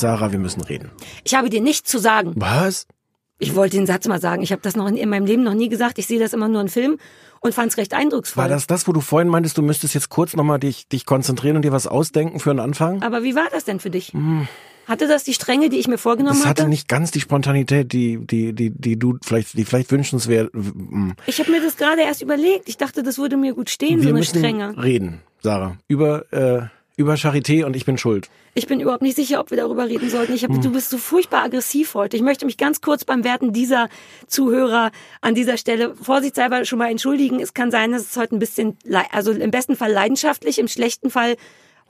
Sarah, wir müssen reden. Ich habe dir nichts zu sagen. Was? Ich wollte den Satz mal sagen. Ich habe das noch in, in meinem Leben noch nie gesagt. Ich sehe das immer nur in Filmen und fand es recht eindrucksvoll. War das das, wo du vorhin meintest, du müsstest jetzt kurz nochmal dich, dich konzentrieren und dir was ausdenken für einen Anfang? Aber wie war das denn für dich? Hatte das die Stränge, die ich mir vorgenommen Das hatte hatte? nicht ganz die Spontanität, die, die, die, die du vielleicht, die vielleicht wünschenswert. mm. Ich habe mir das gerade erst überlegt. Ich dachte, das würde mir gut stehen, so Wir eine müssen Strenge. reden, Sarah, über äh, über Charité und ich bin schuld. Ich bin überhaupt nicht sicher, ob wir darüber reden sollten. Ich hab, Hm. Du bist so furchtbar aggressiv heute. Ich möchte mich ganz kurz beim Werten dieser Zuhörer an dieser Stelle vorsichtshalber schon mal entschuldigen. Es kann sein, dass es heute ein bisschen, also im besten Fall leidenschaftlich, im schlechten Fall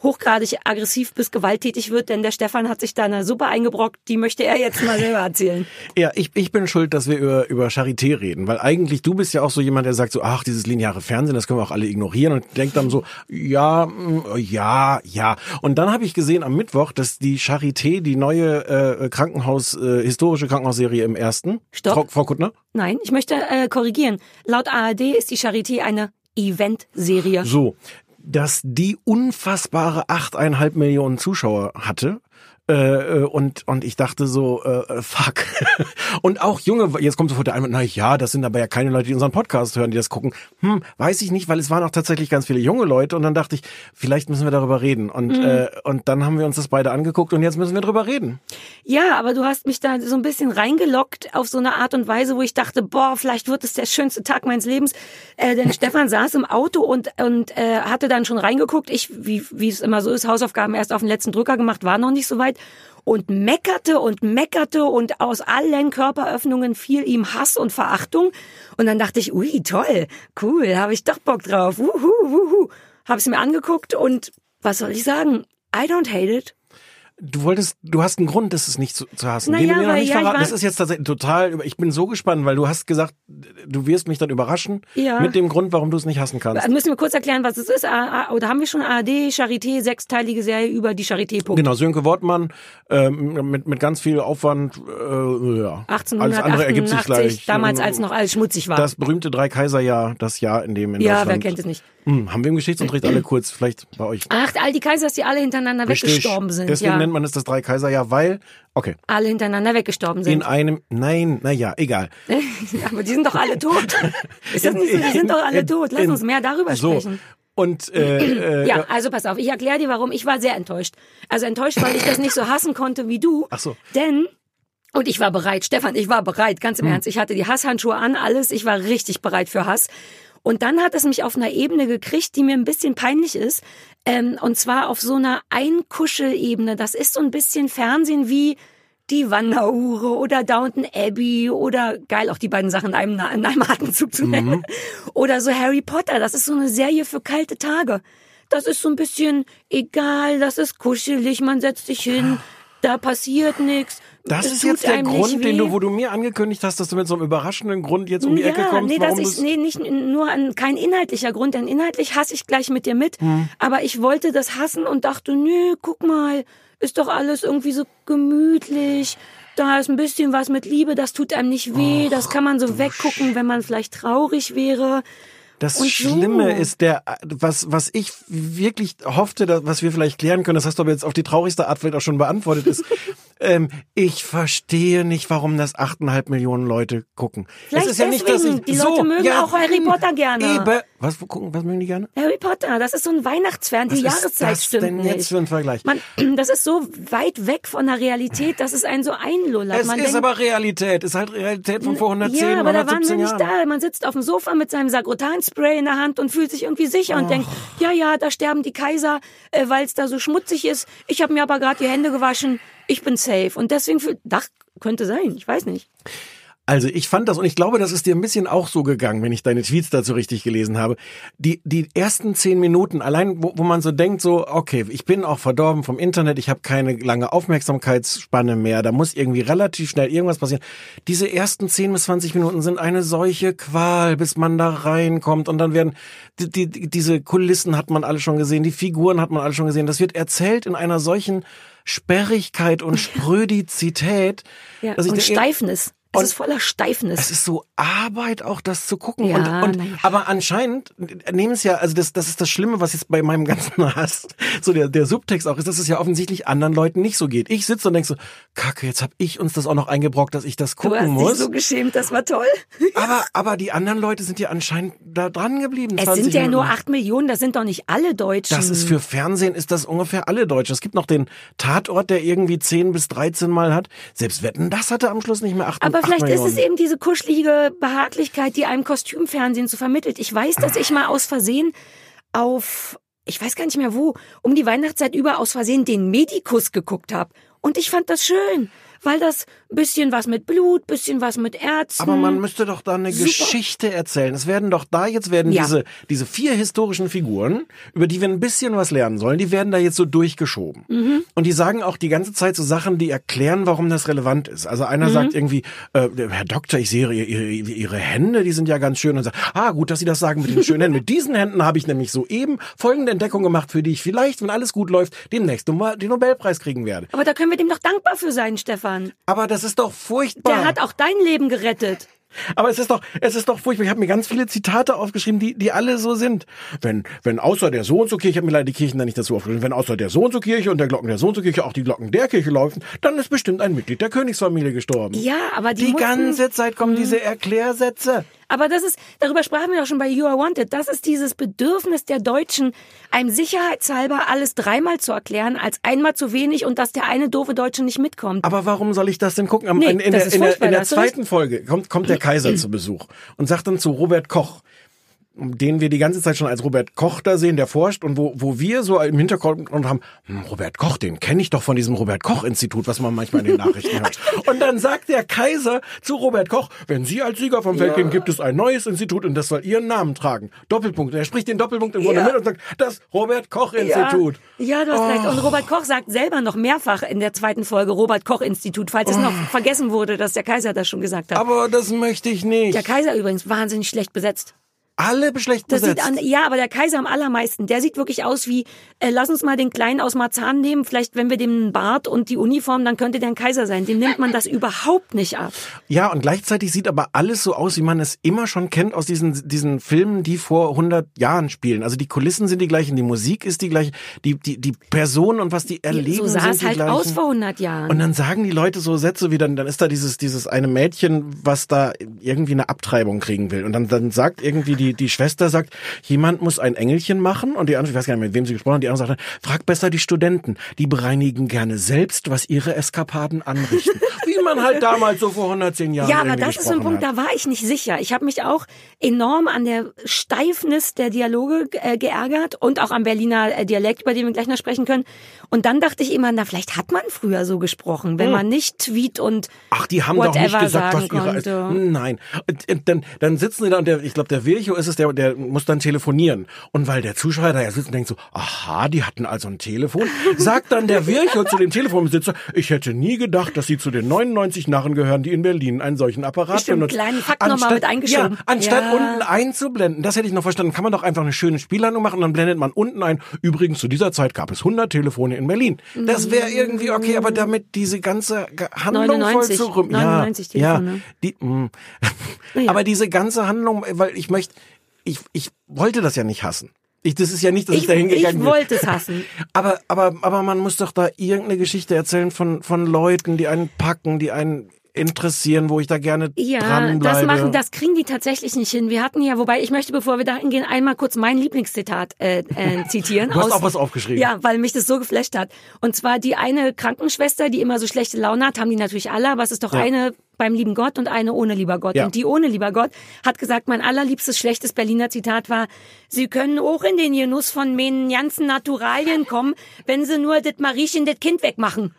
hochgradig aggressiv bis gewalttätig wird, denn der Stefan hat sich da eine Suppe eingebrockt, die möchte er jetzt mal selber erzählen. Ja, ich, ich bin schuld, dass wir über, über Charité reden, weil eigentlich du bist ja auch so jemand, der sagt so, ach, dieses lineare Fernsehen, das können wir auch alle ignorieren und denkt dann so, ja, mm, ja, ja. Und dann habe ich gesehen am Mittwoch, dass die Charité, die neue äh, Krankenhaus, äh, historische Krankenhausserie im ersten, Stopp. Frau, Frau Kuttner, Nein, ich möchte äh, korrigieren. Laut ARD ist die Charité eine Eventserie. so, dass die unfassbare achteinhalb Millionen Zuschauer hatte. Äh, äh, und und ich dachte so äh, fuck. Und auch junge jetzt kommt sofort der Einwand na ja das sind aber ja keine Leute die unseren Podcast hören die das gucken. Hm weiß ich nicht weil es waren auch tatsächlich ganz viele junge Leute. Und dann dachte ich vielleicht müssen wir darüber reden. Und äh, und dann haben wir uns das beide angeguckt und jetzt müssen wir drüber reden Ja, aber du hast mich da so ein bisschen reingelockt auf so eine Art und Weise, wo ich dachte, boah, vielleicht wird es der schönste Tag meines Lebens. Äh, denn Stefan saß im Auto und und äh, hatte dann schon reingeguckt. Ich, wie wie es immer so ist, Hausaufgaben erst auf den letzten Drücker gemacht, war noch nicht so weit. Und meckerte und meckerte und aus allen Körperöffnungen fiel ihm Hass und Verachtung. Und dann dachte ich, ui, toll, cool, habe ich doch Bock drauf. Wuhu, wuhu. Habe es mir angeguckt und was soll ich sagen? I don't hate it. Du wolltest du hast einen Grund das ist nicht zu, zu hassen Naja, den du mir noch weil- nicht ja, ich verraten das ist jetzt tatsächlich total ich bin so gespannt weil du hast gesagt du wirst mich dann überraschen Ja. mit dem Grund warum du es nicht hassen kannst Also müssen wir kurz erklären, was es ist? Oder haben wir schon ARD, Charité, sechsteilige Serie über die Charité. Punkt. Genau, Sönke Wortmann ähm, mit, mit ganz viel Aufwand. Äh, ja. Alles andere ergibt sich 1888, gleich. damals als noch alles schmutzig war. Das berühmte Drei-Kaiser-Jahr, das Jahr, in dem in ja, wer Deutschland... kennt es nicht? Hm, haben wir im Geschichtsunterricht alle kurz, vielleicht bei euch. Ach, all die Kaisers, die alle hintereinander Richtig. weggestorben sind. Deswegen ja. nennt man es das Drei-Kaiser-Jahr, weil... Okay, alle hintereinander weggestorben sind. in einem... Nein, naja, egal. Aber die sind doch alle tot. Ist das nicht so? Die sind doch alle tot. Lass uns mehr darüber so. sprechen. Und äh, äh, Ja, also pass auf, ich erkläre dir warum. Ich war sehr enttäuscht. Also enttäuscht, weil ich das nicht so hassen konnte wie du. Ach so. Denn und ich war bereit, Stefan, ich war bereit, ganz im Hm. Ernst. Ich hatte die Hasshandschuhe an, alles. Ich war richtig bereit für Hass. Und dann hat es mich auf einer Ebene gekriegt, die mir ein bisschen peinlich ist. Ähm, und zwar auf so einer Einkuschelebene. Das ist so ein bisschen Fernsehen wie die Wanderhure oder Downton Abbey oder geil, auch die beiden Sachen in einem, in einem Atemzug zu nennen. Oder so Harry Potter. Das ist so eine Serie für kalte Tage. Das ist so ein bisschen egal, das ist kuschelig, man setzt sich hin, da passiert nichts. Das ist jetzt der Grund, den du, wo du mir angekündigt hast, dass du mit so einem überraschenden Grund jetzt um die Ecke kommst, nee, warum das ist, nee, nicht nur ein, kein inhaltlicher Grund, denn inhaltlich hasse ich gleich mit dir mit. Hm. Aber ich wollte das hassen und dachte, nö, guck mal, ist doch alles irgendwie so gemütlich. Da ist ein bisschen was mit Liebe, das tut einem nicht weh, das kann man so weggucken, wenn man vielleicht traurig wäre. Das Und so. Schlimme ist der, was, was ich wirklich hoffte, dass, was wir vielleicht klären können, das hast du aber jetzt auf die traurigste Art vielleicht auch schon beantwortet, ist, ähm, ich verstehe nicht, warum das achteinhalb Millionen Leute gucken. Vielleicht es ist ja nicht, dass ich, Die so, Leute mögen ja, auch Harry Potter gerne. Eben. Was, gucken, was mögen die gerne? Harry Potter, das ist so ein Weihnachtsfern, die Was ist Jahreszeit das stimmt denn nicht. jetzt für ein Vergleich? Man, das ist so weit weg von der Realität, dass es einen so einlullert. Es man ist denkt, aber Realität, ist halt Realität von vor 110, ja, aber da waren 117 wir nicht Jahren. da. Man sitzt auf dem Sofa mit seinem Sagrotanspray in der Hand und fühlt sich irgendwie sicher und denkt, ja, ja, da sterben die Kaiser, äh, weil es da so schmutzig ist. Ich habe mir aber gerade die Hände gewaschen. Ich bin safe. Und deswegen, fühl- ach, könnte sein, ich weiß nicht. Also ich fand das und ich glaube, das ist dir ein bisschen auch so gegangen, wenn ich deine Tweets dazu richtig gelesen habe. Die, die ersten zehn Minuten, allein wo, wo man so denkt, so, okay, ich bin auch verdorben vom Internet, ich habe keine lange Aufmerksamkeitsspanne mehr, da muss irgendwie relativ schnell irgendwas passieren. Diese ersten zehn bis zwanzig Minuten sind eine solche Qual, bis man da reinkommt und dann werden, die, die, diese Kulissen hat man alle schon gesehen, die Figuren hat man alle schon gesehen. Das wird erzählt in einer solchen Sperrigkeit und Sprödizität. Ja, dass ich und denke, Steifnis. Es ist voller Steifnis. es ist so Arbeit, auch das zu gucken. Ja, und, und, ja. Aber anscheinend nehmen es ja, also das, das ist das Schlimme, was jetzt bei meinem ganzen Hass, so der, der Subtext auch ist, dass es ja offensichtlich anderen Leuten nicht so geht. Ich sitze und denk so, Kacke, jetzt hab ich uns das auch noch eingebrockt, dass ich das du hast gucken dich muss. so geschämt, das war toll. aber, aber die anderen Leute sind ja anscheinend da dran geblieben. Es 20 sind ja nur acht Millionen, das sind doch nicht alle Deutschen. Das ist für Fernsehen ist das ungefähr alle Deutschen. Es gibt noch den Tatort, der irgendwie 10 bis 13 Mal hat. Selbst Wetten, das hatte am Schluss nicht mehr 8 Aber acht vielleicht ist es eben diese kuschelige Behaglichkeit, die einem Kostümfernsehen so vermittelt. Ich weiß, dass ich mal aus Versehen auf, ich weiß gar nicht mehr wo, um die Weihnachtszeit über aus Versehen den Medikus geguckt habe. Und ich fand das schön, weil das bisschen was mit Blut, bisschen was mit Ärzten. Aber man müsste doch da eine Super. Geschichte erzählen. Es werden doch da jetzt werden Ja. diese diese vier historischen Figuren, über die wir ein bisschen was lernen sollen, die werden da jetzt so durchgeschoben. Mhm. Und die sagen auch die ganze Zeit so Sachen, die erklären, warum das relevant ist. Also einer Mhm. sagt irgendwie, äh, Herr Doktor, ich sehe ihre, ihre, ihre Hände, die sind ja ganz schön und sagt, ah gut, dass Sie das sagen mit den schönen Händen. Mit diesen Händen habe ich nämlich soeben folgende Entdeckung gemacht, für die ich vielleicht, wenn alles gut läuft, demnächst nochmal den Nobelpreis kriegen werde. Aber da können wir dem doch dankbar für sein, Stefan. Aber das ist doch furchtbar. Der hat auch dein Leben gerettet. Aber es ist doch, es ist doch furchtbar. Ich habe mir ganz viele Zitate aufgeschrieben, die, die alle so sind. Wenn, wenn außer der so und so Kirche, ich habe mir leider die Kirchen da nicht dazu aufgeschrieben, wenn außer der so und so Kirche und der Glocken der so und so Kirche auch die Glocken der Kirche laufen, dann ist bestimmt ein Mitglied der Königsfamilie gestorben. Ja, aber die, die mussten, ganze Zeit kommen diese Erklärsätze. Aber das ist, darüber sprachen wir auch schon bei You Are Wanted, das ist dieses Bedürfnis der Deutschen, einem sicherheitshalber alles dreimal zu erklären, als einmal zu wenig und dass der eine doofe Deutsche nicht mitkommt. Aber warum soll ich das denn gucken? Am, Nee, in, in, das der, ist in, der, in der zweiten Folge kommt, kommt der Kaiser zu Besuch und sagt dann zu Robert Koch, den wir die ganze Zeit schon als Robert Koch da sehen, der forscht und wo, wo wir so im Hintergrund haben, hm, Robert Koch, den kenne ich doch von diesem Robert Koch Institut, was man manchmal in den Nachrichten hört. Und dann sagt der Kaiser zu Robert Koch, wenn Sie als Sieger vom Weltkrieg gibt es ein neues Institut und das soll Ihren Namen tragen. Doppelpunkt. Er spricht den Doppelpunkt im Grunde Ja. mit und sagt, das Robert Koch Institut. Ja, du hast recht. Und Robert Koch sagt selber noch mehrfach in der zweiten Folge Robert Koch Institut, falls es noch vergessen wurde, dass der Kaiser das schon gesagt hat. Aber das möchte ich nicht. der Kaiser übrigens wahnsinnig schlecht besetzt. Alle schlecht besetzt. an, ja, aber der Kaiser am allermeisten, der sieht wirklich aus wie, äh, lass uns mal den Kleinen aus Marzahn nehmen, vielleicht wenn wir dem einen Bart und die Uniform, dann könnte der ein Kaiser sein. Dem nimmt man das überhaupt nicht ab. Ja, und gleichzeitig sieht aber alles so aus, wie man es immer schon kennt aus diesen, diesen Filmen, die vor 100 Jahren spielen. Also die Kulissen sind die gleichen, die Musik ist die gleiche, die, die, die Personen und was die erleben so sah es halt gleichen. aus vor 100 Jahren. Und dann sagen die Leute so Sätze wie dann, dann ist da dieses, dieses eine Mädchen, was da irgendwie eine Abtreibung kriegen will. Und dann, dann sagt irgendwie die, die Schwester sagt, jemand muss ein Engelchen machen. Und die andere, ich weiß gar nicht, mit wem sie gesprochen hat, die andere sagt, frag besser die Studenten. Die bereinigen gerne selbst, was ihre Eskapaden anrichten. wie man halt damals so vor 110 Jahren Ja, aber das ist so ein Punkt, hat. da war ich nicht sicher. Ich habe mich auch enorm an der Steifnis der Dialoge äh, geärgert und auch am Berliner äh, Dialekt, über den wir gleich noch sprechen können. Und dann dachte ich immer, na, vielleicht hat man früher so gesprochen, wenn man nicht Tweet und Hm. Ach, die haben doch nicht gesagt, was ihre. Nein. Und, und dann, dann sitzen sie da und der, ich glaube, der Virchow ist es, der, der muss dann telefonieren. Und weil der Zuschauer da ja sitzt und denkt so, aha, die hatten also ein Telefon, sagt dann der Virchow zu dem Telefonbesitzer, ich hätte nie gedacht, dass sie zu den 99 Narren gehören, die in Berlin einen solchen Apparat Stimmt, benutzen. kleinen Fakt noch mal mit eingeschoben. Ja, anstatt Ja. unten einzublenden, das hätte ich noch verstanden, kann man doch einfach eine schöne Spielhandlung machen und dann blendet man unten ein. Übrigens, zu dieser Zeit gab es 100 Telefone in Berlin. Das wäre irgendwie okay, aber damit diese ganze Handlung 99, voll zu 99 ja, Telefone. ja, die, mh. Ja. Aber diese ganze Handlung, weil ich möchte, ich, ich wollte das ja nicht hassen. Ich, das ist ja nicht, dass ich, ich, da hingegangen ich bin. wollte es hassen. Aber, aber, aber man muss doch da irgendeine Geschichte erzählen von, von Leuten, die einen packen, die einen interessieren, wo ich da gerne Ja, dranbleibe. das machen, das kriegen die tatsächlich nicht hin. Wir hatten ja, wobei ich möchte, bevor wir da hingehen, einmal kurz mein Lieblingszitat äh, äh, zitieren. Du hast aus- auch was aufgeschrieben. Ja, weil mich das so geflasht hat. Und zwar die eine Krankenschwester, die immer so schlechte Laune hat, haben die natürlich alle, aber es ist doch Ja. eine beim lieben Gott und eine ohne lieber Gott. Ja. Und die ohne lieber Gott hat gesagt, mein allerliebstes schlechtes Berliner Zitat war, Sie können auch in den Genuss von meinen ganzen Naturalien kommen, wenn Sie nur das Mariechen, das Kind wegmachen.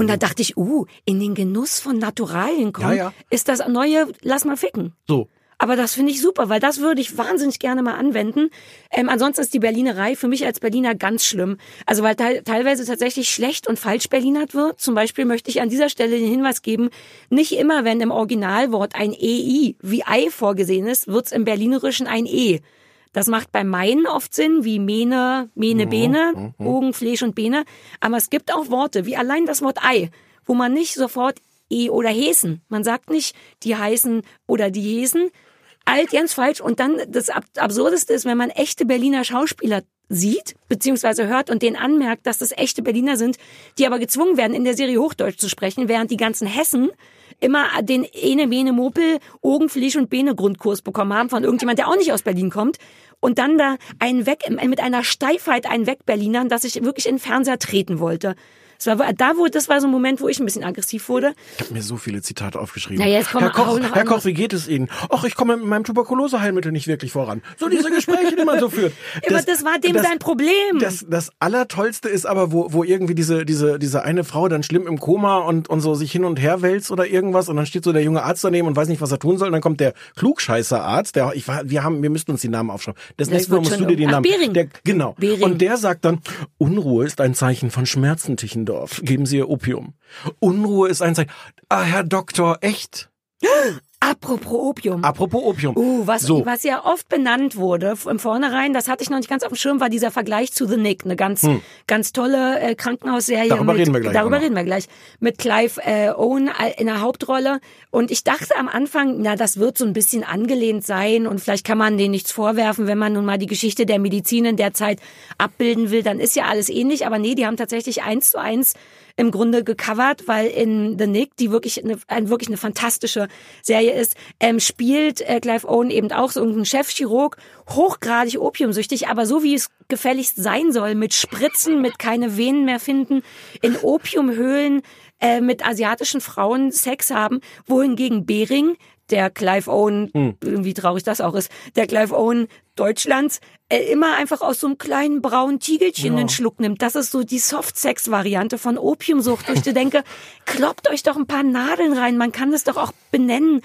Und da dachte ich, uh, in den Genuss von Naturalien kommen, Ja, ja. ist das neue Lass mal ficken. So. Aber das finde ich super, weil das würde ich wahnsinnig gerne mal anwenden. Ähm, ansonsten ist die Berlinerei für mich als Berliner ganz schlimm. Also weil teil teilweise tatsächlich schlecht und falsch Berlinert wird. Zum Beispiel möchte ich an dieser Stelle den Hinweis geben, nicht immer, wenn im Originalwort ein EI wie Ei vorgesehen ist, wird's im Berlinerischen ein E. Das macht bei meinen oft Sinn, wie Mene, Mene, Bene, Bogen, Fleisch und Bene. Aber es gibt auch Worte, wie allein das Wort Ei, wo man nicht sofort E oder Hesen. Man sagt nicht die heißen oder die Hesen. Alt, ganz falsch. Und dann das Ab Absurdeste ist, wenn man echte Berliner Schauspieler sieht, beziehungsweise hört und denen anmerkt, dass das echte Berliner sind, die aber gezwungen werden, in der Serie Hochdeutsch zu sprechen, während die ganzen Hessen immer den Ene, Mene, Mopel, Ogenfleisch und Bene Grundkurs bekommen haben von irgendjemand, der auch nicht aus Berlin kommt. Und dann da einen weg, mit einer Steifheit einen weg Berlinern, dass ich wirklich in den Fernseher treten wollte. Das war, da wurde, das war so ein Moment, wo ich ein bisschen aggressiv wurde. Ich habe mir so viele Zitate aufgeschrieben. Na, jetzt komm, Herr Koch, Herr. Koch, wie geht es Ihnen? Ach, ich komme mit meinem Tuberkuloseheilmittel nicht wirklich voran. So diese Gespräche, die man so führt. Ja, aber das war dem sein Problem. Das, das Allertollste ist aber, wo, wo irgendwie diese, diese, diese eine Frau dann schlimm im Koma und, und so sich hin und her wälzt oder irgendwas und dann steht so der junge Arzt daneben und weiß nicht, was er tun soll und dann kommt der Klugscheißer-Arzt, der, ich, wir haben, wir müssten uns die Namen aufschreiben. Das, nächste Mal musst du dir die ach, Namen. Behring. Der, genau. Behring. Und der sagt dann, Unruhe ist ein Zeichen von Schmerzen, Tichendorf. Geben Sie ihr Opium. Unruhe ist ein Zeichen. Ah, Herr Doktor, echt? Apropos Opium. Apropos Opium. Uh, was, so. was ja oft benannt wurde im Vornherein, das hatte ich noch nicht ganz auf dem Schirm, war dieser Vergleich zu The Nick, eine ganz, ganz tolle äh, Krankenhausserie. Darüber mit, reden wir gleich Darüber noch. reden wir gleich. Mit Clive äh, Owen äh, in der Hauptrolle. Und ich dachte am Anfang, na, das wird so ein bisschen angelehnt sein und vielleicht kann man denen nichts vorwerfen, wenn man nun mal die Geschichte der Medizin in der Zeit abbilden will, dann ist ja alles ähnlich. Aber nee, die haben tatsächlich eins zu eins im Grunde gecovert, weil in The Nick, die wirklich eine, ein, wirklich eine fantastische Serie ist, ähm, spielt äh, Clive Owen eben auch so irgendein Chefchirurg, hochgradig opiumsüchtig, aber so wie es gefälligst sein soll, mit Spritzen, mit keine Venen mehr finden, in Opiumhöhlen äh, mit asiatischen Frauen Sex haben, wohingegen Bering, der Clive Owen, wie traurig das auch ist, der Clive Owen Deutschlands, immer einfach aus so einem kleinen braunen Tiegelchen den Schluck nimmt. Das ist so die Soft-Sex-Variante von Opiumsucht, wo ich denke, kloppt euch doch ein paar Nadeln rein, man kann das doch auch benennen.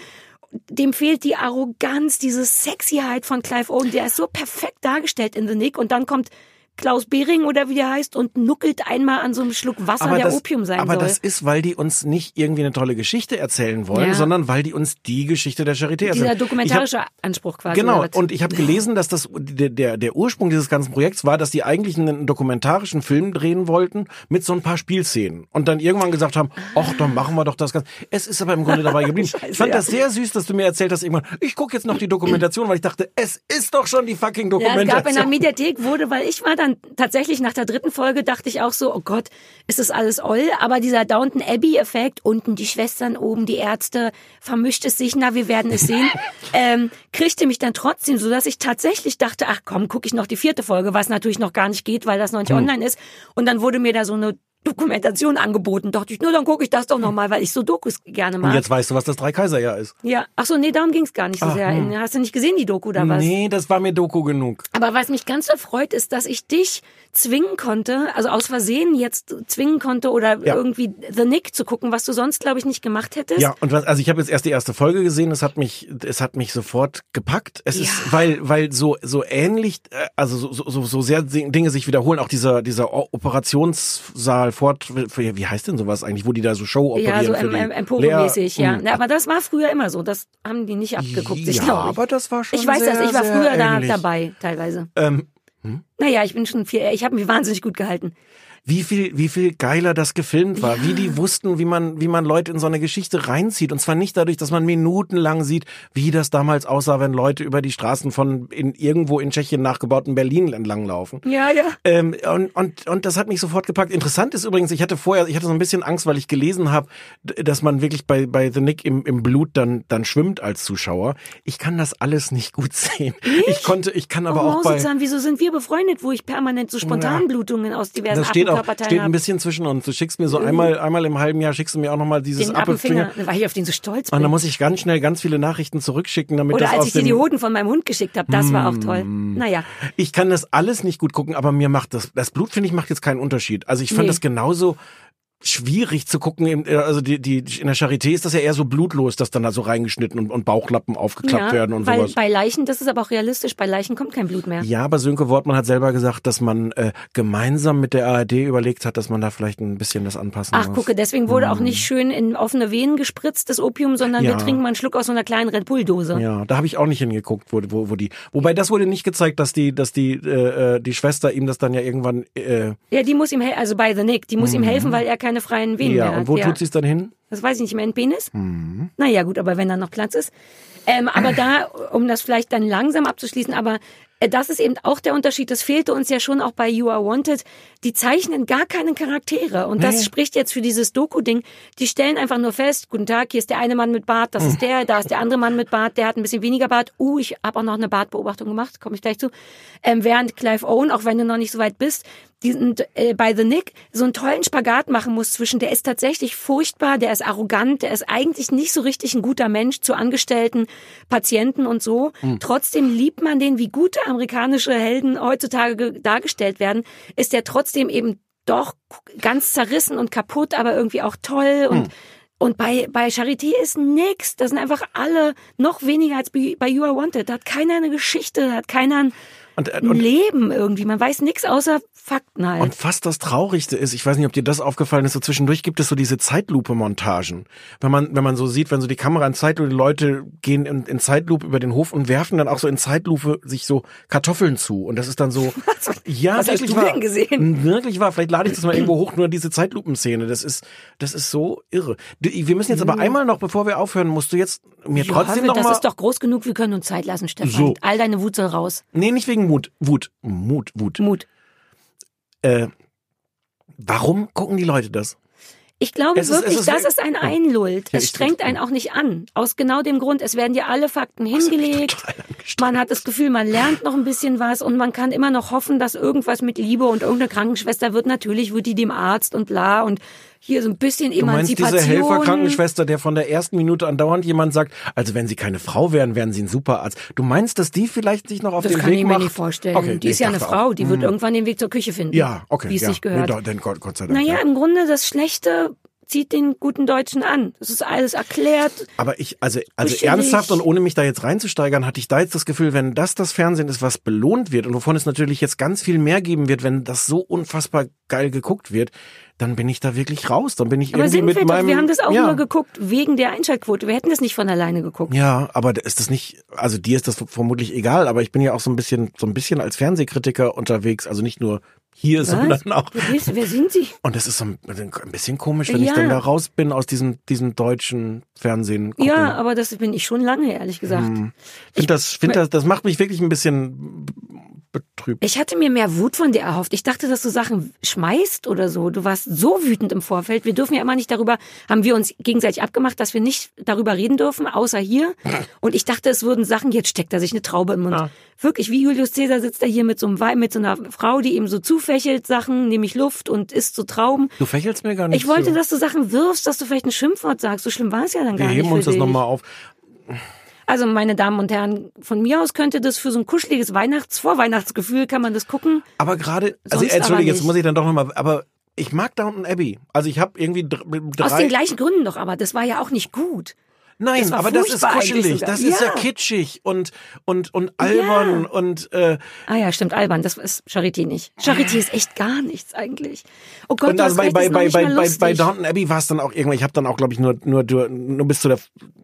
Dem fehlt die Arroganz, diese Sexyheit von Clive Owen, der ist so perfekt dargestellt in The Nick und dann kommt Klaus Behring oder wie der heißt und nuckelt einmal an so einem Schluck Wasser, der das, Opium sein aber soll. das ist, weil die uns nicht irgendwie eine tolle Geschichte erzählen wollen, Ja. sondern weil die uns die Geschichte der Charité erzählen. Dieser Ich hab- dokumentarische Anspruch quasi. Genau, und ich habe gelesen, dass das der, der, der Ursprung dieses ganzen Projekts war, dass die eigentlich einen dokumentarischen Film drehen wollten mit so ein paar Spielszenen und dann irgendwann gesagt haben, ach, dann machen wir doch das Ganze. Es ist aber im Grunde dabei geblieben. ich fand ja. das sehr süß, dass du mir erzählt hast irgendwann, ich gucke jetzt noch die Dokumentation, weil ich dachte, es ist doch schon die fucking Ja, es Dokumentation. gab in der Mediathek wurde, weil ich war dann tatsächlich nach der dritten Folge dachte ich auch so, oh Gott, ist das alles oll? Aber dieser Downton Abbey Effekt, unten die Schwestern, oben die Ärzte, vermischt es sich, na, wir werden es sehen, ähm, kriegte mich dann trotzdem, so dass ich tatsächlich dachte, ach komm, gucke ich noch die vierte Folge, was natürlich noch gar nicht geht, weil das noch nicht online ist. Und dann wurde mir da so eine Dokumentation angeboten. Dachte ich, nur dann gucke ich das doch nochmal, weil ich so Dokus gerne mag. und jetzt weißt du, was das Drei-Kaiser-Jahr ist. ja, ach so, nee, darum ging's gar nicht so sehr. Hast du nicht gesehen, die Doku oder was? Nee, das war mir Doku genug. Aber was mich ganz so freut, ist, dass ich dich zwingen konnte, also aus Versehen jetzt zwingen konnte oder Ja. irgendwie The Nick zu gucken, was du sonst, glaube ich, nicht gemacht hättest. Ja, und was, also ich habe jetzt erst die erste Folge gesehen, es hat mich, es hat mich sofort gepackt. Es ist, Ja. weil, weil so, so ähnlich, äh, also so, so, so sehr Dinge sich wiederholen, auch dieser, dieser Operationssaal fort, wie heißt denn sowas eigentlich, wo die da so Show operieren? Ja, so em, die em, ja. Hm. Na, aber das war früher immer so. Das haben die nicht abgeguckt, Ja, glaube ich. aber das war schon Ich weiß sehr, das, ich war früher da dabei, teilweise. Ähm, Naja, ich bin schon viel, ich habe mich wahnsinnig gut gehalten. Wie viel, wie viel geiler das gefilmt war, wie die wussten, wie man, wie man Leute in so eine Geschichte reinzieht. Und zwar nicht dadurch, dass man minutenlang sieht, wie das damals aussah, wenn Leute über die Straßen von in irgendwo in Tschechien nachgebauten Berlin entlanglaufen. Ja, ja. Ähm, und, und, und das hat mich sofort gepackt. Interessant ist übrigens, ich hatte vorher, ich hatte so ein bisschen Angst, weil ich gelesen habe, dass man wirklich bei, bei The Nick im, im Blut dann, dann schwimmt als Zuschauer. Ich kann das alles nicht gut sehen. Ich konnte, ich kann aber oh, auch bei. Mausezahn, wieso sind wir befreundet, wo ich permanent so Spontanblutungen aus diversen Das steht Appenkörperteilen steht ein bisschen zwischen uns. Du schickst mir so einmal, einmal im halben Jahr schickst du mir auch nochmal dieses Den war ich auf den so stolz Und bin. dann muss ich ganz schnell ganz viele Nachrichten zurückschicken, damit Oder das als ich dir die Hoden von meinem Hund geschickt habe, das war auch toll. Naja, Ich kann das alles nicht gut gucken, aber mir macht das, das Blut, finde ich, macht jetzt keinen Unterschied. Also ich fand Nee. das genauso schwierig zu gucken. Äh, Also die, die in der Charité ist das ja eher so blutlos, dass dann da so reingeschnitten und, und Bauchlappen aufgeklappt werden und weil sowas. bei Leichen, das ist aber auch realistisch, bei Leichen kommt kein Blut mehr. Ja, aber Sönke Wortmann hat selber gesagt, dass man äh, gemeinsam mit der ARD überlegt hat, dass man da vielleicht ein bisschen das anpassen Ach, muss. gucke, deswegen wurde auch nicht schön in offene Venen gespritzt, das Opium, sondern Ja. wir trinken mal einen Schluck aus so einer kleinen Red Bull-Dose. Ja, da habe ich auch nicht hingeguckt, wo, wo, wo die. Wobei das wurde nicht gezeigt, dass die, dass die, äh, äh, die Schwester ihm das dann ja irgendwann. Äh, Ja, die muss ihm helfen, also bei The Nick, die muss ihm helfen, weil er keine freien Venen ja, mehr hat. und wo ja. tut sie es dann hin? Das weiß ich nicht mehr, in Penis? Mhm. Naja, gut, aber wenn da noch Platz ist. Ähm, aber da, um das vielleicht dann langsam abzuschließen, aber äh, das ist eben auch der Unterschied. Das fehlte uns ja schon auch bei You Are Wanted. Die zeichnen gar keine Charaktere. Und das Nee. spricht jetzt für dieses Doku-Ding. Die stellen einfach nur fest, guten Tag, hier ist der eine Mann mit Bart, das Hm. ist der, da ist der andere Mann mit Bart, der hat ein bisschen weniger Bart. Uh, ich habe auch noch eine Bartbeobachtung gemacht, komme ich gleich zu. Ähm, während Clive Owen, auch wenn du noch nicht so weit bist, diesen, äh, bei The Nick so einen tollen Spagat machen muss zwischen, der ist tatsächlich furchtbar, der ist arrogant, der ist eigentlich nicht so richtig ein guter Mensch zu Angestellten, Patienten und so. Trotzdem liebt man den, wie gute amerikanische Helden heutzutage ge- dargestellt werden, ist der trotzdem eben doch ganz zerrissen und kaputt, aber irgendwie auch toll und und bei, bei Charité ist nix. Das sind einfach alle noch weniger als bei bei You Are Wanted. Da hat keiner eine Geschichte, da hat keiner ein, Und, äh, und, Leben irgendwie. Man weiß nix außer Fakten halt. und fast das Traurigste ist, ich weiß nicht, ob dir das aufgefallen ist, so zwischendurch gibt es so diese Zeitlupe-Montagen. Wenn man, wenn man so sieht, wenn so die Kamera in Zeitlupe, die Leute gehen in, in Zeitlupe über den Hof und werfen dann auch so in Zeitlupe sich so Kartoffeln zu. Und das ist dann so, ja, was wirklich du wahr. gesehen? Wirklich wahr. Vielleicht lade ich das mal irgendwo hoch, nur diese Zeitlupenszene. Das ist, das ist so irre. Wir müssen jetzt aber einmal noch, bevor wir aufhören, musst du jetzt mir trotzdem ja, noch das mal. ist doch groß genug, wir können uns Zeit lassen, Stefan. So. All deine Wut soll raus. Nee, nicht wegen Mut. Wut. Mut, Wut. Mut. Äh, warum gucken die Leute das? Ich glaube ist- wirklich, ist das ist ein Einlullt. Ja, es strengt einen auch nicht an. Aus genau dem Grund, es werden dir alle Fakten hingelegt. total angestrengt. Man hat das Gefühl, man lernt noch ein bisschen was und man kann immer noch hoffen, dass irgendwas mit Liebe und irgendeine Krankenschwester wird. Natürlich wird die dem Arzt und bla und hier so ein bisschen Du meinst diese Emanzipation. Helferkrankenschwester, der von der ersten Minute andauernd jemand sagt, also wenn sie keine Frau wären, wären sie ein Superarzt. Du meinst, dass die vielleicht sich noch auf das den kann Weg ich mir macht? nicht vorstellen. Okay, die nee, ist ja eine Frau, auch. die wird Mhm. irgendwann den Weg zur Küche finden. Ja, okay. Wie es ja. sich gehört. Nee, dann Gott, Gott sei Dank. naja, ja. im Grunde das Schlechte zieht den guten Deutschen an. Das ist alles erklärt. Aber ich, also, also ernsthaft und ohne mich da jetzt reinzusteigern, hatte ich da jetzt das Gefühl, wenn das das Fernsehen ist, was belohnt wird und wovon es natürlich jetzt ganz viel mehr geben wird, wenn das so unfassbar geil geguckt wird, dann bin ich da wirklich raus. Dann bin ich Aber irgendwie sind mit wir doch, meinem. wir haben das auch ja. nur geguckt wegen der Einschaltquote. Wir hätten das nicht von alleine geguckt. Ja, aber ist das nicht, also dir ist das vermutlich egal, aber ich bin ja auch so ein bisschen, so ein bisschen als Fernsehkritiker unterwegs, also nicht nur hier, sondern auch. Wer, bist, wer sind Sie? Und das ist so ein, ein bisschen komisch, wenn ich Ja. dann da raus bin aus diesem, diesem deutschen Fernsehen. Gucken. Ja, aber das bin ich schon lange, ehrlich gesagt. Find das, find das, das macht mich wirklich ein bisschen betrübt. Ich hatte mir mehr Wut von dir erhofft. Ich dachte, dass du Sachen schmeißt oder so. Du warst so wütend im Vorfeld. Wir dürfen ja immer nicht darüber, haben wir uns gegenseitig abgemacht, dass wir nicht darüber reden dürfen, außer hier. Und ich dachte, es würden Sachen, jetzt steckt er sich eine Traube im Mund. Ja. Wirklich, wie Julius Caesar sitzt er hier mit so einem Weib, mit so einer Frau, die ihm so zufächelt Sachen, nämlich Luft und isst so Trauben. Du fächelst mir gar nicht Ich wollte, zu. dass du Sachen wirfst, dass du vielleicht ein Schimpfwort sagst. So schlimm war es ja dann Wir gar nicht heben für uns das nochmal auf. Also, meine Damen und Herren, von mir aus könnte das für so ein kuscheliges Weihnachts-, Vorweihnachtsgefühl kann man das gucken. Aber gerade, also Sonst entschuldige, jetzt muss ich dann doch nochmal, aber ich mag Downton Abbey. Also ich habe irgendwie dr- drei. Aus den gleichen Gründen doch, aber das war ja auch nicht gut. Nein, Das aber das ist kuschelig, das ist ja Ja. kitschig und und und albern Ja. und äh, Ah ja, stimmt, albern, das ist Charité nicht. Charité ist echt gar nichts eigentlich. Oh Gott, und hast bei bei bei bei bei, bei Downton Abbey war es dann auch irgendwann. Ich habe dann auch glaube ich nur nur nur bis zu der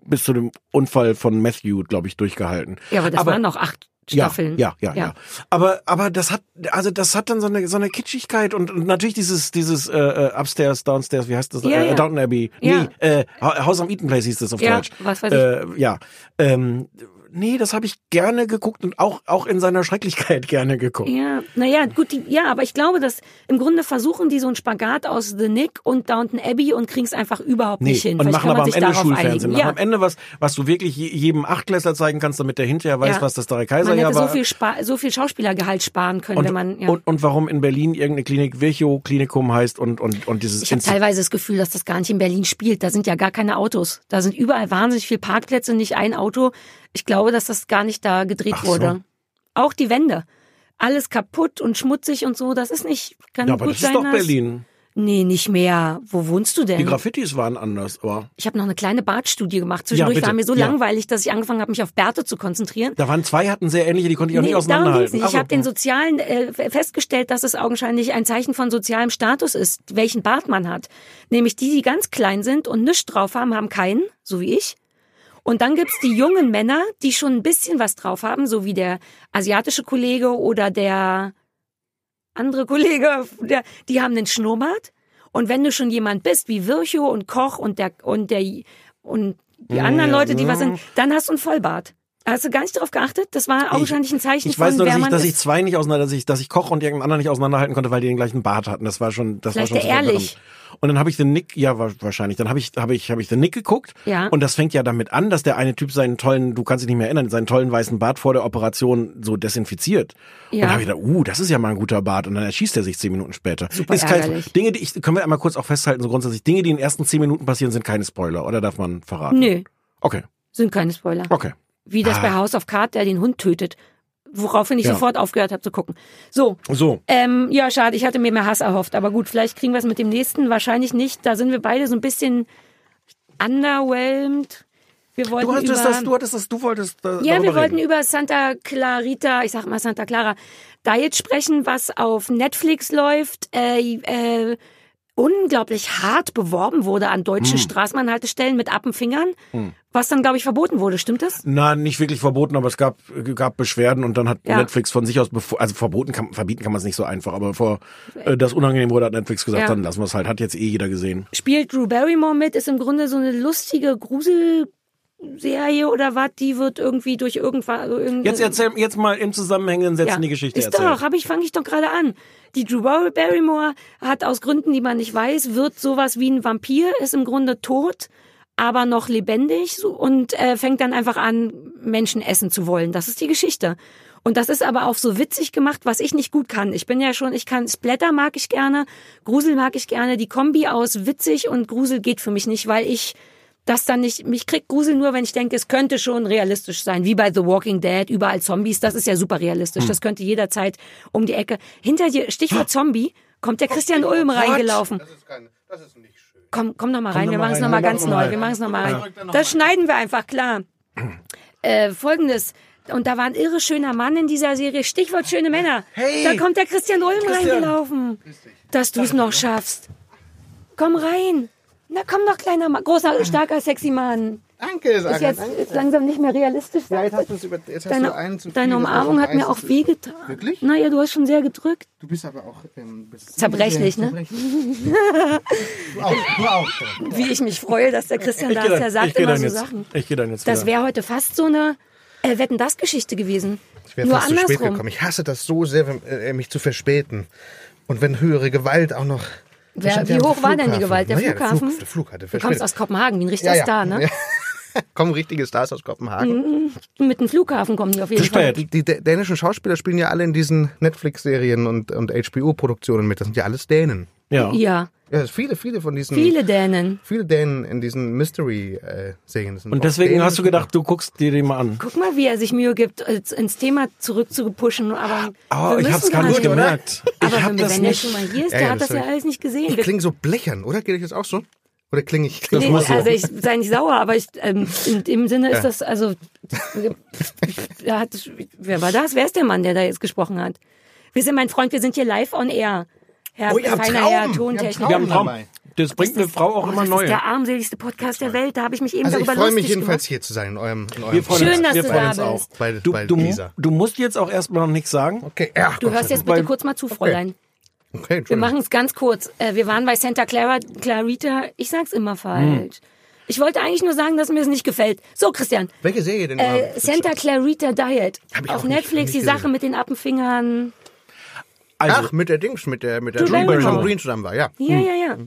bis zu dem Unfall von Matthew glaube ich durchgehalten. Ja, aber das waren noch acht Staffeln. Ja, ja, ja, ja. Aber aber das hat also das hat dann so eine so eine Kitschigkeit und, und natürlich dieses dieses äh, äh, upstairs downstairs wie heißt das Ja, äh, ja. Downton Abbey Ja. nee äh, House of Eaton Place hieß das auf Ja, Deutsch was weiß ich. äh, ja ähm, nee das habe ich gerne geguckt und auch auch in seiner Schrecklichkeit gerne geguckt Ja, naja, gut, die, ja, aber ich glaube, dass im Grunde versuchen die so einen Spagat aus The Nick und Downton Abbey und kriegen es einfach überhaupt Nee, nicht hin. und Vielleicht machen man aber am Ende Schulfernsehen. einigen. Machen Ja. am Ende was, was du wirklich je- jedem Achtklässler zeigen kannst, damit der hinterher weiß, Ja. was das drei Kaiser Man ja hätte war. so viel, Spa so viel Schauspielergehalt sparen können, und, wenn man. Ja. und, und warum in Berlin irgendeine Klinik Virchow Klinikum heißt und, und, und dieses ich habe teilweise das Gefühl, dass das gar nicht in Berlin spielt. Da sind ja gar keine Autos. Da sind überall wahnsinnig viele Parkplätze, nicht ein Auto. Ich glaube, dass das gar nicht da gedreht Ach so. wurde. Auch die Wände. Alles kaputt und schmutzig und so. Das ist nicht. Kann Ja, aber gut das sein, ist doch dass- Berlin. Nee, nicht mehr. Wo wohnst du Die denn? Graffitis waren anders, aber Ich habe noch eine kleine Bartstudie gemacht. Zwischendurch bitte. war mir so Ja. langweilig, dass ich angefangen habe, mich auf Bärte zu konzentrieren. da waren zwei, hatten sehr ähnliche, die konnte ich auch nicht darum ging's auseinanderhalten. nicht. Ich so. habe den sozialen äh, festgestellt, dass es augenscheinlich ein Zeichen von sozialem Status ist, welchen Bart man hat. Nämlich die, die ganz klein sind und nichts drauf haben, haben keinen, so wie ich. Und dann gibt's die jungen Männer, die schon ein bisschen was drauf haben, so wie der asiatische Kollege oder der andere Kollege, der, die haben einen Schnurrbart. Und wenn du schon jemand bist, wie Virchow und Koch und der und der und die anderen Leute, die was sind, dann hast du einen Vollbart. Hast du gar nicht darauf geachtet? Das war augenscheinlich ein Zeichen Ich weiß von nur, dass ich, dass ich zwei nicht auseinander, dass ich, dass ich Koch und irgendeinen anderen nicht auseinanderhalten konnte, weil die den gleichen Bart hatten. Das war schon, das Vielleicht war schon der ehrlich. Und dann habe ich den Nick, ja wa- wahrscheinlich, dann habe ich, habe ich, habe ich den Nick geguckt. Ja. Und das fängt ja damit an, dass der eine Typ seinen tollen, du kannst dich nicht mehr erinnern, seinen tollen weißen Bart vor der Operation so desinfiziert. Und Ja. da habe ich gedacht, uh, das ist ja mal ein guter Bart. Und dann erschießt er sich zehn Minuten später. Super ist kein. Dinge, die ich, können wir einmal kurz auch festhalten, so grundsätzlich, Dinge, die in den ersten zehn Minuten passieren, sind keine Spoiler, oder darf man verraten? Nö, Okay, sind keine Spoiler. okay. Wie das Ah. bei House of Cards, der den Hund tötet. Woraufhin ich Ja. sofort aufgehört habe zu gucken. So, So. ähm, ja, schade, ich hatte mir mehr Hass erhofft. Aber gut, vielleicht kriegen wir es mit dem nächsten. Wahrscheinlich nicht. Da sind wir beide so ein bisschen underwhelmed. Wir wollten Du hattest über, das, du hattest das, du wolltest äh, Ja, wir wollten reden. über Santa Clarita, ich sag mal Santa Clara Diet sprechen, was auf Netflix läuft, äh, äh, unglaublich hart beworben wurde an deutschen Hm. Straßenbahnhaltestellen mit Appenfingern, was dann, glaube ich, verboten wurde. Stimmt das? Na, nicht wirklich verboten, aber es gab, gab Beschwerden und dann hat Ja. Netflix von sich aus, also verboten kann, verbieten kann man es nicht so einfach, aber vor äh, das unangenehm wurde, hat Netflix gesagt, Ja. dann lassen wir es halt, hat jetzt eh jeder gesehen. Spielt Drew Barrymore mit, ist im Grunde so eine lustige Gruselserie oder was, die wird irgendwie durch irgendwas... Irgend Jetzt erzähl, jetzt mal im zusammenhängenden Sätzen die Geschichte ist erzählen. doch, hab ich, fange ich doch gerade an. Die Drew Barrymore hat aus Gründen, die man nicht weiß, wird sowas wie ein Vampir, ist im Grunde tot, aber noch lebendig und äh, fängt dann einfach an, Menschen essen zu wollen. Das ist die Geschichte. Und das ist aber auch so witzig gemacht, was ich nicht gut kann. Ich bin ja schon, ich kann Splatter mag ich gerne, Grusel mag ich gerne. Die Kombi aus witzig und Grusel geht für mich nicht, weil ich das dann nicht, mich kriegt Grusel nur, wenn ich denke, es könnte schon realistisch sein, wie bei The Walking Dead, überall Zombies, das ist ja super realistisch, das könnte jederzeit um die Ecke. Hinter dir, Stichwort Zombie, kommt der Christian Ulm reingelaufen. Komm, komm noch mal rein, noch wir machen es noch mal ganz neu, wir machen es noch mal rein. Das schneiden wir einfach, klar. Äh, Folgendes, und da war ein irre schöner Mann in dieser Serie, Stichwort schöne Männer. Hey! Da kommt der Christian Ulm Christian! reingelaufen. Dass du es noch schaffst. Komm rein. Na komm doch, kleiner Mann. Großer, starker, sexy Mann. Danke, Sarah. Ist jetzt danke. ist langsam nicht mehr realistisch. Ja, jetzt hast du es über, jetzt hast Deine, du einen zu viel. deine Umarmung auf hat mir auch wehgetan. Wirklich? Naja, du hast schon sehr gedrückt. Du bist aber auch ähm, bist Zerbrechlich, sehr ne? zerbrechlich. du auch, du auch. Wie ich mich freue, dass der Christian da ist. Der sagt immer so jetzt, Sachen. ich gehe dann jetzt Das wäre heute fast so eine äh, Wetten das Geschichte gewesen. Ich wäre Nur fast zu spät andersrum. gekommen. Ich hasse das so sehr, wenn, äh, mich zu verspäten. Und wenn höhere Gewalt auch noch. Wer, wie hoch war denn die Flughafen. Gewalt? Der Naja, Flughafen? Der Flug, der Flug hatte du kommst aus Kopenhagen, wie ein richtiger ja, ja. Star, ne? Kommen richtige Stars aus Kopenhagen. Mit dem Flughafen kommen die auf jeden Fall. Die dä- dänischen Schauspieler spielen ja alle in diesen Netflix-Serien und, und HBO-Produktionen mit. Das sind ja alles Dänen. Ja. Ja, Ja, viele, viele von diesen. viele Dänen. Viele Dänen in diesen Mystery-Serien. Und deswegen hast du gedacht, du guckst dir den mal an. Guck mal, wie er sich Mühe gibt, äh, ins Thema zurückzupushen. Aber Oh, wir ich hab's gar nicht gemerkt. Aber ich hab wenn, das wenn er nicht. schon mal hier ist, Ja, der ja, hat das das ja alles nicht gesehen. Ich klinge so blechern, oder? Geht ich jetzt auch so? Oder klinge ich? Kling Nee, ich also ich sei nicht sauer, aber ich, ähm, in dem Sinne ist Ja. das, also, da hat, wer war das? Wer ist der Mann, der da jetzt gesprochen hat? Wir sind, mein Freund, wir sind hier live on air. Herr, Oh, ihr habt feiner Traum. Herr Tontechniker. Wir haben einen Traum. Das bringt eine Frau auch Oh, immer das neue. ist der armseligste Podcast der Welt. Da habe ich mich eben Also ich darüber freue mich jedenfalls gemacht. hier zu sein in eurem, in eurem Wir freuen Schön, uns, dass wir du freuen da uns bist. auch. bei, Du, bei du, Lisa. du musst jetzt auch erstmal noch nichts sagen. Okay, ja, Du Gott hörst jetzt bitte kurz mal zu, Fräulein. Okay, Wir Entschuldigung. machen es ganz kurz. Äh, Wir waren bei Santa Clara, Clarita. Ich sag's immer falsch. Ich wollte eigentlich nur sagen, dass mir es nicht gefällt. So, Christian. Welche Serie denn? Äh? Santa Clarita Diet. Hab ich Auf auch nicht- Netflix nicht die Sache mit den Appenfingern. Also, Ach, mit der Dings, mit der, mit der Drew Barrymore. John Green zusammen war, ja. Ja, ja, ja.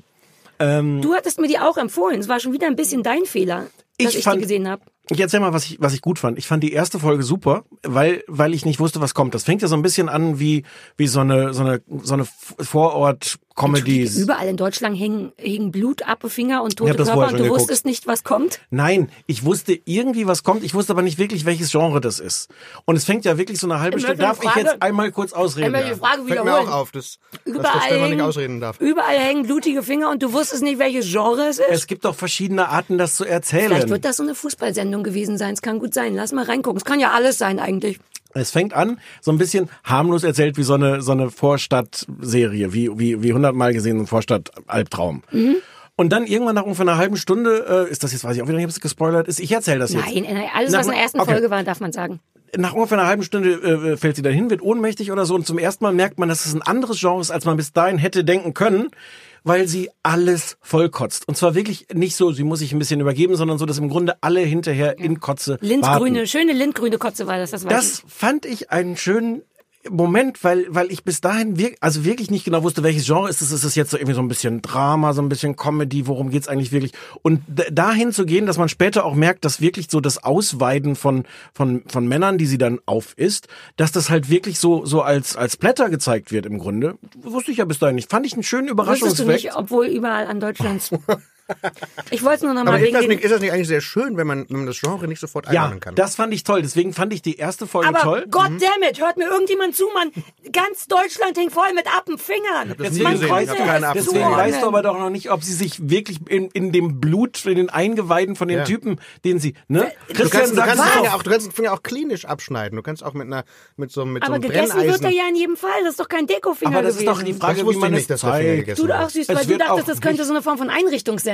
ähm, Du hattest mir die auch empfohlen. Es war schon wieder ein bisschen dein Fehler, dass Ich ich, fand- die gesehen habe. Ich erzähl mal, was ich, was ich gut fand. Ich fand die erste Folge super, weil, weil ich nicht wusste, was kommt. Das fängt ja so ein bisschen an wie, wie so eine, so eine, so eine Vorort-Comedy. Überall in Deutschland hängen, hängen Blut ab, Finger und Ich tote Körper und du geguckt. wusstest nicht, was kommt. Nein, ich wusste irgendwie, was kommt. Ich wusste aber nicht wirklich, welches Genre das ist. Und es fängt ja wirklich so eine halbe Ich Stunde. Darf ich Frage- jetzt einmal kurz ausreden? Einmal die Frage Fällt mir wiederholen. auch auf, dass, dass Überall, Stefan nicht hängen, ausreden darf. überall hängen blutige Finger und du wusstest nicht, welches Genre es ist. Es gibt doch verschiedene Arten, das zu erzählen. Vielleicht wird das so eine Fußballsendung gewesen sein. Es kann gut sein. Lass mal reingucken. Es kann ja alles sein eigentlich. Es fängt an, so ein bisschen harmlos erzählt wie so eine, so eine Vorstadtserie, wie, wie, wie hundertmal gesehen ein Vorstadt-Albtraum. Mhm. Und dann irgendwann nach ungefähr einer halben Stunde, äh, ist das jetzt, weiß ich auch wieder nicht, ob es gespoilert ist, ich erzähle das jetzt. Nein, nein, alles, Na, was in der ersten okay. Folge war, darf man sagen. Nach ungefähr einer halben Stunde äh, fällt sie dahin, wird ohnmächtig oder so und zum ersten Mal merkt man, dass es ein anderes Genre ist, als man bis dahin hätte denken können, weil sie alles vollkotzt. Und zwar wirklich nicht so, sie muss sich ein bisschen übergeben, sondern so, dass im Grunde alle hinterher in Kotze Lindgrüne, schöne lindgrüne Kotze war das, das Das ich. fand ich einen schönen Moment, weil, weil ich bis dahin wirk also wirklich nicht genau wusste, welches Genre ist es. Ist es jetzt so irgendwie so ein bisschen Drama, so ein bisschen Comedy, worum geht's eigentlich wirklich? Und dahin zu gehen, dass man später auch merkt, dass wirklich so das Ausweiden von, von, von Männern, die sie dann auf ist, dass das halt wirklich so, so als, als Blätter gezeigt wird im Grunde. Wusste ich ja bis dahin nicht. Fand ich einen schönen Wusstest du Überraschungseffekt. nicht, obwohl überall an Deutschlands. ich wollte es nur noch Aber mal ist wegen das, nicht, ist das nicht eigentlich sehr schön, wenn man, wenn man das Genre nicht sofort Ja, einordnen kann? das fand ich toll. Deswegen fand ich die erste Folge aber toll. goddammit, hört mir irgendjemand zu, Mann. Ganz Deutschland hängt voll mit Appenfingern. das nie Man Ahnung. Deswegen weißt du aber doch noch nicht, ob sie sich wirklich in, in dem Blut, in den Eingeweiden von den Ja. Typen, den sie, ne? Du Christian kannst, du, sagt kannst den es Finger auch. du kannst den Finger auch klinisch abschneiden. Du kannst auch mit einer mit so, mit so Aber einem gegessen wird er ja in jedem Fall. Das ist doch kein Dekofinger Aber das gewesen. ist doch die Frage, Das wie wusste man nicht, Finger zeigt. gegessen Du auch süß, weil du dachtest, das könnte so eine Form von Einrichtungssendung sein.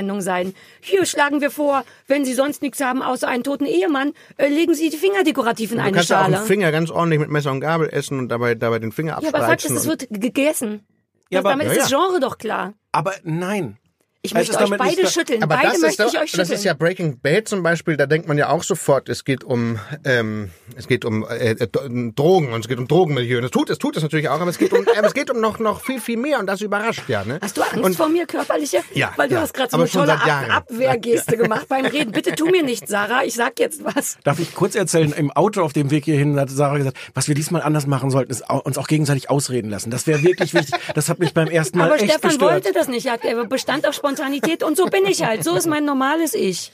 Hier schlagen wir vor, wenn Sie sonst nichts haben außer einen toten Ehemann, äh, legen Sie die Finger dekorativ in Du eine kannst ja auch Schale. einen Finger ganz ordentlich mit Messer und Gabel essen und dabei, dabei den Finger ja, abspreizen. aber Fakt ist, es wird gegessen. Ja, aber- damit ja, ist das ja. Genre doch klar. Aber nein. Ich möchte euch beide schütteln. aber beide das ist, möchte doch, ich euch das schütteln. ist ja Breaking Bad zum Beispiel, da denkt man ja auch sofort, es geht um ähm, es geht um äh, äh, Drogen und es geht um Drogenmilieu. Und es tut es tut es natürlich auch, aber es geht um aber es geht um noch noch viel viel mehr und das überrascht ja, ne? Hast du Angst und, vor mir, körperliche? Ja, Weil du ja. hast gerade so eine tolle. Ab Abwehrgeste gemacht beim Reden. Bitte tu mir nichts, Sarah. Ich sag jetzt was. Darf ich kurz erzählen, im Auto auf dem Weg hierhin hat Sarah gesagt, was wir diesmal anders machen sollten, ist uns auch gegenseitig ausreden lassen. Das wäre wirklich wichtig. Das hat mich beim ersten Mal Aber echt Stefan gestört. wollte das nicht. Er bestand auf Spontanität und so bin ich halt. So ist mein normales Ich.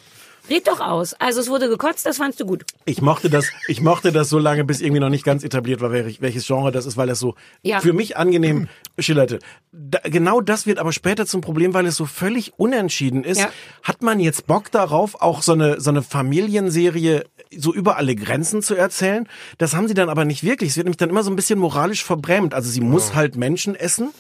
Red doch aus. Also es wurde gekotzt, das fandst du gut. Ich mochte das, ich mochte das so lange, bis irgendwie noch nicht ganz etabliert war, welch- welches Genre das ist, weil es so Ja. für mich angenehm schillerte. Da, genau das wird aber später zum Problem, weil es so völlig unentschieden ist. Ja. Hat man jetzt Bock darauf, auch so eine, so eine Familienserie so über alle Grenzen zu erzählen? Das haben sie dann aber nicht wirklich. Es wird nämlich dann immer so ein bisschen moralisch verbrämt. Also sie muss halt Menschen essen.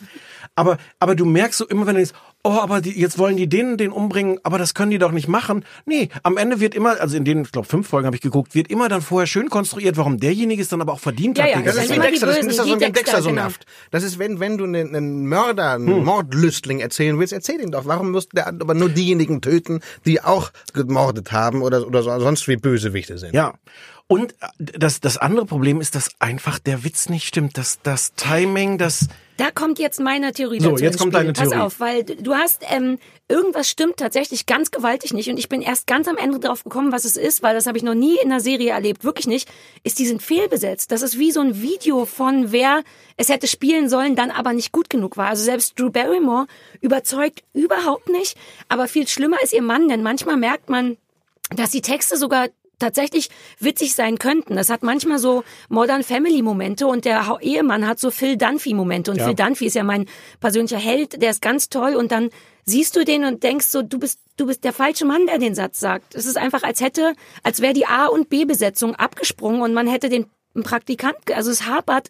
Aber, aber du merkst so immer, wenn du denkst, oh, aber die, jetzt wollen die den, den umbringen, aber das können die doch nicht machen. Nee, am Ende wird immer, also in den, ich glaube, fünf Folgen habe ich geguckt, wird immer dann vorher schön konstruiert, warum derjenige es dann aber auch verdient Ja, hat. ja, das Das ist wie Dexter, das ist das wie Dexter, Dexter so genau. nervt. Das ist, wenn, wenn du einen, einen Mörder, einen Hm. Mordlüstling erzählen willst, erzähl ihn doch. Warum musst der aber nur diejenigen töten, die auch gemordet haben oder, oder so- sonst wie Bösewichte sind? Ja. Und äh, das, das andere Problem ist, dass einfach der Witz nicht stimmt. Das, das Timing, das, Da kommt jetzt meine Theorie So, dazu jetzt ins kommt deine Pass Theorie. auf, weil du hast, ähm, irgendwas stimmt tatsächlich ganz gewaltig nicht und ich bin erst ganz am Ende drauf gekommen, was es ist, weil das habe ich noch nie in einer Serie erlebt, wirklich nicht, ist, die sind fehlbesetzt. Das ist wie so ein Video von wer es hätte spielen sollen, dann aber nicht gut genug war. Also selbst Drew Barrymore überzeugt überhaupt nicht, aber viel schlimmer ist ihr Mann, denn manchmal merkt man, dass die Texte sogar tatsächlich witzig sein könnten. Das hat manchmal so Modern Family Momente und der Ehemann hat so Phil Dunphy Momente und Ja. Phil Dunphy ist ja mein persönlicher Held, der ist ganz toll und dann siehst du den und denkst so, du bist du bist der falsche Mann, der den Satz sagt. Es ist einfach als hätte als wäre die A und B Besetzung abgesprungen und man hätte den Praktikant, also es hapert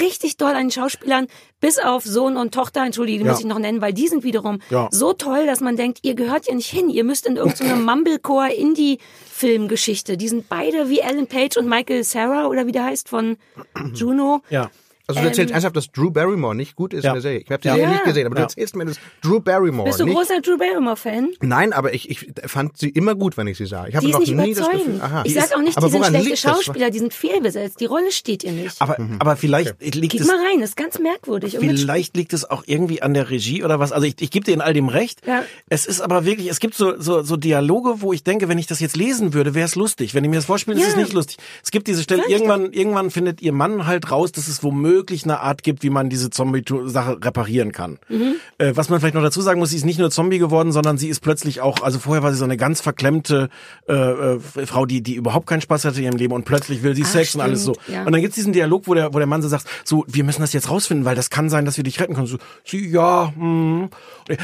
richtig doll an den Schauspielern, bis auf Sohn und Tochter, entschuldige, die Ja. muss ich noch nennen, weil die sind wiederum Ja. so toll, dass man denkt, ihr gehört ja nicht hin. Ihr müsst in irgendeine Mumblecore-Indie-Filmgeschichte. Die sind beide wie Ellen Page und Michael Sarah oder wie der heißt von Juno. ja. Also du erzählst Ähm, ernsthaft, dass Drew Barrymore nicht gut ist Ja. in der Serie. Ich habe die Ja. Serie nicht gesehen, aber du Ja. erzählst mir, dass Drew Barrymore Bist du nicht... großer Drew Barrymore-Fan? Nein, aber ich, ich fand sie immer gut, wenn ich sie sah. Ich habe Die ist noch nicht nie das überzeugend. Gefühl... Aha. ich Die sag ist- auch nicht, aber die sind schlechte liegt das? Schauspieler, die sind fehlbesetzt. Die Rolle steht ihr nicht. Aber, aber vielleicht liegt Geht es mal rein, ist ganz merkwürdig. Vielleicht liegt es auch irgendwie an der Regie oder was. Also ich, ich gebe dir in all dem recht. Ja. Es ist aber wirklich, es gibt so, so, so Dialoge, wo ich denke, wenn ich das jetzt lesen würde, wäre es lustig. Wenn ich mir das vorspiele, ist Ja. es nicht lustig. Es gibt diese Stelle, irgendwann, irgendwann findet ihr Mann halt raus, dass es womöglich eine Art gibt, wie man diese Zombie-Sache reparieren kann. Mhm. Äh, was man vielleicht noch dazu sagen muss, sie ist nicht nur Zombie geworden, sondern sie ist plötzlich auch, also vorher war sie so eine ganz verklemmte äh, äh, Frau, die, die überhaupt keinen Spaß hatte in ihrem Leben und plötzlich will sie Ach, Sex und alles so. stimmt, ja. Und dann gibt's diesen Dialog, wo der, wo der Mann so sagt, so, wir müssen das jetzt rausfinden, weil das kann sein, dass wir dich retten können. So, sie, ja, hm.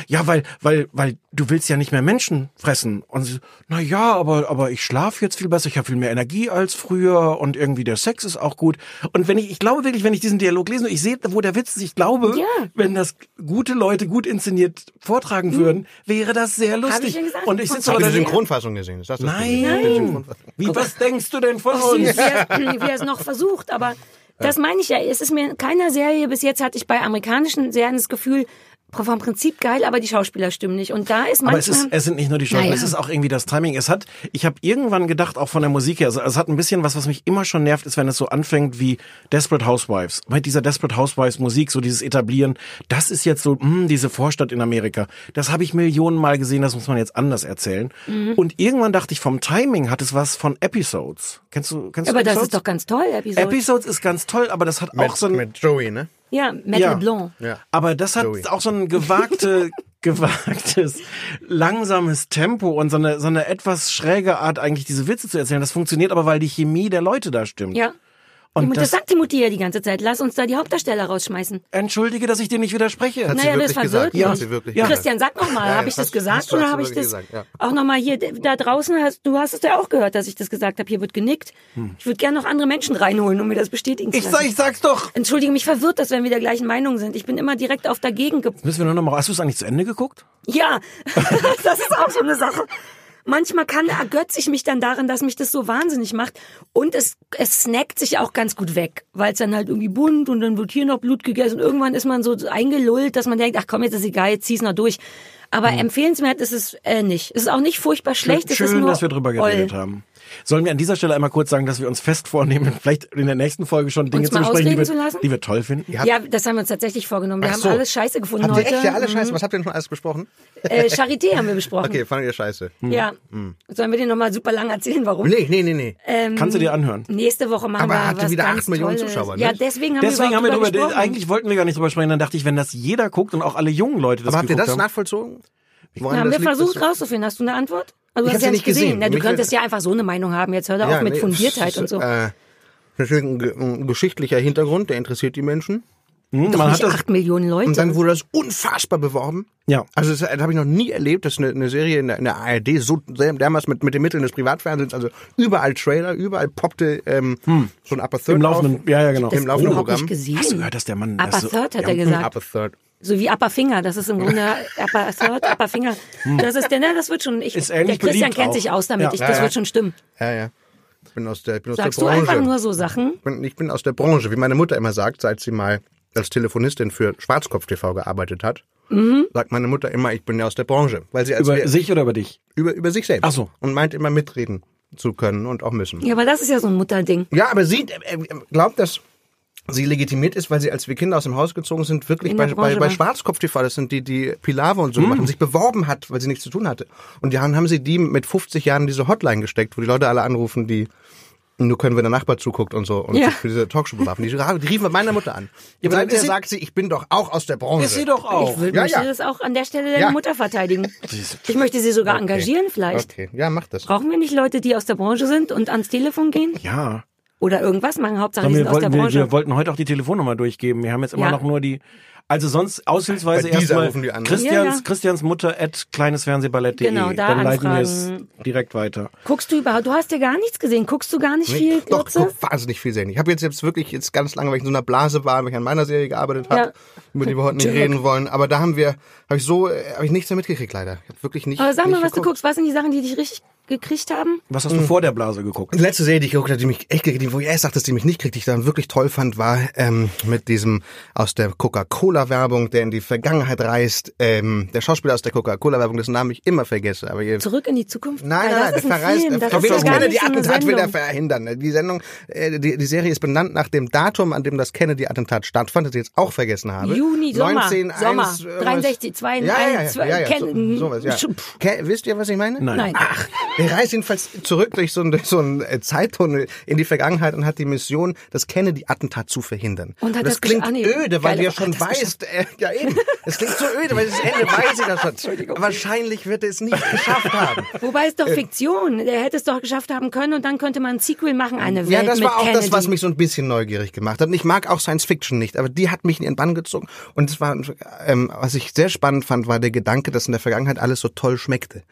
ja, weil, weil, weil du willst ja nicht mehr Menschen fressen. Und sie, na ja, aber, aber ich schlafe jetzt viel besser, ich habe viel mehr Energie als früher und irgendwie der Sex ist auch gut. Und wenn ich, ich glaube wirklich, wenn ich diesen Dialog lese, ich sehe, wo der Witz ist, ich glaube, Ja. wenn das gute Leute gut inszeniert vortragen würden, wäre das sehr lustig. ja gesagt. und ich sitze ich die Synchronfassung gesehen? Ist das das Nein. Wie, was denkst du denn von süß, uns? wie er, wie er es noch versucht. Aber das meine ich ja. Es ist mir in keiner Serie bis jetzt hatte ich bei amerikanischen Serien das Gefühl, vom Prinzip geil, aber die Schauspieler stimmen nicht. Und da ist Aber manchmal. es, ist, es sind nicht nur die Schauspieler, Naja. es ist auch irgendwie das Timing. Es hat, ich habe irgendwann gedacht, auch von der Musik her, also es hat ein bisschen was, was mich immer schon nervt, ist, wenn es so anfängt wie Desperate Housewives. Mit dieser Desperate Housewives Musik, so dieses Etablieren, das ist jetzt so, mh, diese Vorstadt in Amerika. Das habe ich Millionen Mal gesehen, das muss man jetzt anders erzählen. Mhm. Und irgendwann dachte ich, vom Timing hat es was von Episodes. Kennst du, kennst aber du das Episodes? ist doch ganz toll, Episode. Episodes ist ganz toll, aber das hat auch Mit, so ein, mit Joey, ne? Ja, Metal Ja. Blanc. Ja. aber das hat Joey. auch so ein gewagte, gewagtes, langsames Tempo und so eine, so eine etwas schräge Art, eigentlich diese Witze zu erzählen. Das funktioniert aber, weil die Chemie der Leute da stimmt. Ja. Und Und das, das, sagt die Mutti ja die ganze Zeit. Lass uns da die Hauptdarsteller rausschmeißen. entschuldige, dass ich dir nicht widerspreche. Hat sie Naja, das verwirrt gesagt? mich. Hat sie wirklich Ja. gesagt. Christian, sag noch mal, Ja, habe ja, ich das gesagt oder habe ich das gesagt, ja. auch noch mal hier da draußen hast du hast es ja auch gehört, dass ich das gesagt habe. Hier wird genickt. Ich würde gerne noch andere Menschen reinholen, um mir das bestätigen zu Ich, lassen. sag, ich sag's doch. Entschuldige, mich verwirrt das, wenn wir der gleichen Meinung sind. Ich bin immer direkt auf dagegen. Ge Müssen wir nur noch mal, hast du es eigentlich zu Ende geguckt? ja, das ist auch so eine Sache. Manchmal kann ergötze ich mich dann darin, dass mich das so wahnsinnig macht. Und es, es snackt sich auch ganz gut weg, weil es dann halt irgendwie bunt und dann wird hier noch Blut gegessen. Und irgendwann ist man so eingelullt, dass man denkt, ach komm, jetzt ist egal, jetzt zieh's noch durch. Aber empfehlenswert ist es äh, nicht. Es ist auch nicht furchtbar schlecht. es ist Schön, nur dass wir drüber geredet oll. haben. Sollen wir an dieser Stelle einmal kurz sagen, dass wir uns fest vornehmen, vielleicht in der nächsten Folge schon Dinge zu besprechen, die wir, zu die wir toll finden? Ja, das haben wir uns tatsächlich vorgenommen. Wir Ach haben so. alles scheiße gefunden Habt ihr heute. echt ja alle Mhm. Scheiße? Was habt ihr denn schon alles besprochen? Äh, Charité haben wir besprochen. Okay, fandet ihr Scheiße? Ja. Sollen wir dir nochmal super lang erzählen, warum? Nee, nee, nee, nee. Ähm, Kannst du dir anhören? Nächste Woche machen Aber wir hatte was wieder acht Millionen Tolles. Zuschauer, ne? Ja, deswegen haben Deswegen wir haben wir drüber, gesprochen. eigentlich wollten wir gar nicht drüber sprechen, dann dachte ich, wenn das jeder guckt und auch alle jungen Leute das Aber habt ihr das nachvollzogen? Woran haben wir liegt, versucht rauszufinden. Hast du eine Antwort? Also, Ich hast ja ja nicht gesehen. gesehen. Na, du Mich könntest ja einfach so eine Meinung haben. Jetzt hör doch auf mit nee, Fundiertheit und so. Äh, natürlich ein, ein geschichtlicher Hintergrund, der interessiert die Menschen. Hm, man hat nicht das, acht Millionen Leute. Und dann wurde das unfassbar beworben. ja. Also das, das habe ich noch nie erlebt, dass eine, eine Serie in der, in der ARD so dermaßen mit, mit den Mitteln des Privatfernsehens, also überall Trailer, überall poppte ähm, so ein Upper Third Im laufenden, auf. ja, ja, genau. im laufenden Programm. gesehen. Hast du gehört, dass der Mann... Upper das so, Third hat ja, er gesagt. Upper Third. So wie Upper Finger, das ist im Grunde Upper Third, Upper Finger. Das ist der, ne, das wird schon. Ich, Ist der Christian kennt auch. sich aus damit. Ja. Ich, das ja. wird schon stimmen. Ja, ja. Ich bin aus der, ich bin aus Sagst der du Branche. einfach nur so Sachen? Ich bin, ich bin aus der Branche, wie meine Mutter immer sagt, seit sie mal als Telefonistin für Schwarzkopf TV gearbeitet hat. Sagt meine Mutter immer, ich bin ja aus der Branche, weil sie als Über wir, sich oder über dich? über über sich selbst Ach so. und meint immer mitreden zu können und auch müssen. Ja, aber das ist ja so ein Mutterding. Ja, aber sie äh, glaubt, dass sie legitimiert ist, weil sie als wir Kinder aus dem Haus gezogen sind, wirklich bei, bei, bei war. Schwarzkopf TV, das sind die, die Pilave und so gemacht haben, sich beworben hat, weil sie nichts zu tun hatte. Und dann haben sie die mit 50 Jahren diese Hotline gesteckt, wo die Leute alle anrufen, die nur können, wenn der Nachbar zuguckt und so und Ja. sich für diese Talkshow bewerben. Die, die riefen bei meiner Mutter an. Ja, aber dann Seither sagt sie, ich bin doch auch aus der Branche. Ist sie doch auch. Ich würde Ja, möchte ja. das auch an der Stelle deine Ja. Mutter verteidigen. Ich möchte sie sogar engagieren vielleicht. Okay, ja, mach das. Brauchen wir nicht Leute, die aus der Branche sind und ans Telefon gehen? Ja. Oder irgendwas machen? Hauptsache, die wir, sind aus der wollten, wir, Branche. wir wollten heute auch die Telefonnummer durchgeben. Wir haben jetzt immer Ja. noch nur die. Also sonst aushilfsweise Bei dieser erstmal rufen die an, ne? Christians, Ja, ja. Christians Mutter at kleinesfernsehballett.de. Genau, da Dann leiten wir es direkt weiter. Guckst du überhaupt, du hast ja gar nichts gesehen. Guckst du gar nicht viel, Nee, doch, Glotze? doch, wahnsinnig viel sehen. Ich habe jetzt, jetzt wirklich jetzt ganz lange, weil ich in so einer Blase war, weil ich an meiner Serie gearbeitet habe, Ja. über die wir heute nicht reden wollen. Aber da haben wir, habe ich so, äh, habe ich nichts mehr mitgekriegt leider. Ich habe wirklich nicht. Aber sag mal, was du geguckt. guckst. Was sind die Sachen, die dich richtig gekriegt haben? Was hast du vor der Blase geguckt? Die letzte Serie, die ich geguckt habe, die mich echt gekriegt, wo ich erst dachte, dass die mich nicht kriegt, die ich dann wirklich toll fand, war ähm, mit diesem aus der Coca-Cola-Werbung, der in die Vergangenheit reist, ähm, der Schauspieler aus der Coca-Cola-Werbung, dessen Namen ich immer vergesse. Aber ihr, Zurück in die Zukunft? Nein, nein, nein, das der verreist. Film, der das ist ja so Kennedy-Attentat will er verhindern. Die Sendung, äh, die, die Serie ist benannt nach dem Datum, an dem das Kennedy-Attentat stattfand, das ich jetzt auch vergessen habe. Juni, Sommer, 19, Sommer, 1, irgendwas. 63, 2, ja, ja, ja, 1, ja, ja, so, Ken- sowas, ja. Ke wisst ihr, was ich meine? Nein. Nein. Ach, er reist jedenfalls zurück durch so, einen- durch so einen äh, Zeittunnel in die Vergangenheit und hat die Mission, das Kennedy-Attentat zu verhindern. Und hat das das klingt öde, weil du ja schon das weißt, äh, ja eben, es klingt so öde, weil das Ende weiß ich ja schon. Wahrscheinlich wird er es nicht geschafft haben. Wobei es doch Fiktion. Der hätte es doch geschafft haben können und dann könnte man ein Sequel machen, eine Welt Ja, das war auch Kennedy. das, was mich so ein bisschen neugierig gemacht hat. Und ich mag auch Science Fiction nicht, aber die hat mich in ihren Bann gezogen. Und es war, ähm, was ich sehr spannend fand, war der Gedanke, dass in der Vergangenheit alles so toll schmeckte.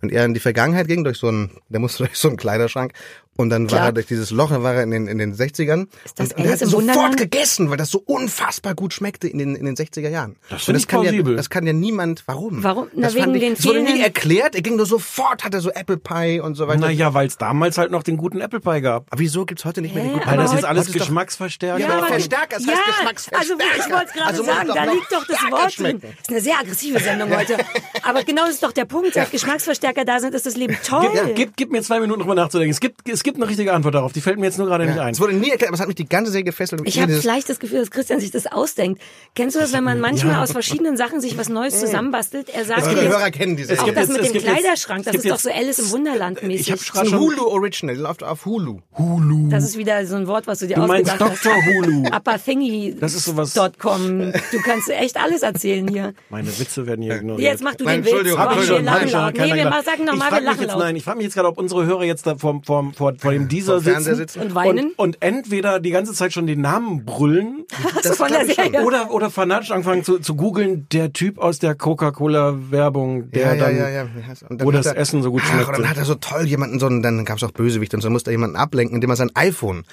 Und er in die Vergangenheit ging durch so einen, der musste durch so einen Kleiderschrank und dann war Klar. er durch dieses Loch, dann war er in den, in den 60ern. Ist das und, und er hat sofort Wunderland? gegessen, weil das so unfassbar gut schmeckte in den, in den 60er Jahren. Das Und ich kann ja, plausibel. das kann ja niemand, warum? Warum? Na, Das wegen ich, den das wurde nie erklärt, er ging nur sofort, hatte so Apple Pie und so weiter. Naja, weil es damals halt noch den guten Apple Pie gab. Aber wieso gibt's heute nicht mehr Hä? guten Weil das jetzt heute- alles heute ist doch- Geschmacksverstärker. Ja, Verstärker, es heißt ja, Geschmacksverstärker. Also ich wollte es gerade Also sagen, da liegt doch das Wort drin. Das ist eine sehr aggressive Sendung heute. Aber genau das ist doch der Punkt. Seit Geschmacksverstärker da sind, ist das Leben toll. Ja, gib, gib mir zwei Minuten drüber nachzudenken. Es gibt, es gibt eine richtige Antwort darauf. Die fällt mir jetzt nur gerade nicht ein. Es wurde nie erklärt, aber es hat mich die ganze Serie gefesselt. Ich habe vielleicht das Gefühl, dass Christian sich das ausdenkt. Kennst du das, wenn man manchmal Ja. aus verschiedenen Sachen sich was Neues zusammenbastelt? Er sagt jetzt, Hörer kennen die Serie. auch gibt das mit dem gibt jetzt- Kleiderschrank, das gibt ist doch so Alice im Wunderland mäßig. Ich habe Das gerade schon Hulu Original, die läuft auf Hulu. Hulu. Das ist wieder so ein Wort, was du dir Du meinst ausgedacht Dr. hast. Hulu. Apathingy. Das ist sowas- .com. Du kannst echt alles erzählen hier. Meine Witze werden hier ignoriert. Jetzt mach du den Witz. Entschuldigung, wir Entschuldigung, lachen Hab ich schon laut. Nee, wir sagen ich nochmal, wir lachen laut. Nein, ich frage mich jetzt gerade, ob unsere Hörer jetzt da vor, vor, vor, vor dem Dieser Fernseher sitzen, sitzen. Und weinen? Und, und entweder die ganze Zeit schon den Namen brüllen Das von der. Serie. oder, oder fanatisch anfangen zu, zu googeln, der Typ aus der Coca-Cola-Werbung, der ja, ja, dann... ja, ja. Und dann wo hat das er- Essen so gut Ach, schmeckte. und dann hat er so toll jemanden, so einen, dann gab es auch Bösewicht und so musste er jemanden ablenken, indem er sein iPhone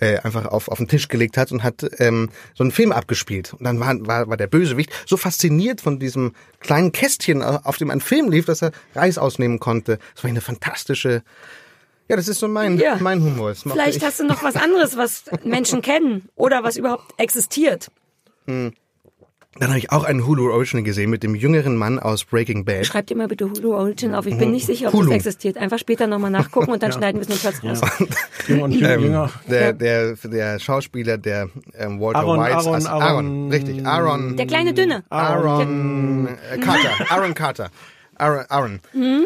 äh, einfach auf, auf den Tisch gelegt hat und hat ähm, so einen Film abgespielt. Und dann war, war, war der Bösewicht so fasziniert von diesem kleinen Kästchen, äh, auf dem ein Film lief, dass er Reis ausnehmen konnte. Das war eine fantastische... Ja, das ist so mein, Ja. mein Humor. Vielleicht ich. hast du noch was anderes, was Menschen kennen oder was überhaupt existiert. Dann habe ich auch einen Hulu Original gesehen mit dem jüngeren Mann aus Breaking Bad. Schreib dir mal bitte Hulu Origin auf. Ich bin nicht sicher, ob Hulu. das existiert. Einfach später nochmal nachgucken und dann schneiden wir es nur kurz raus. Jünger und jünger. Ähm, der, der, der Schauspieler, der ähm, Walter Aaron, White, Aaron, als- Aaron- richtig, Aaron, Der kleine Dünne. Aaron äh, Carter, Aaron Carter, Aaron, Aaron. Mhm.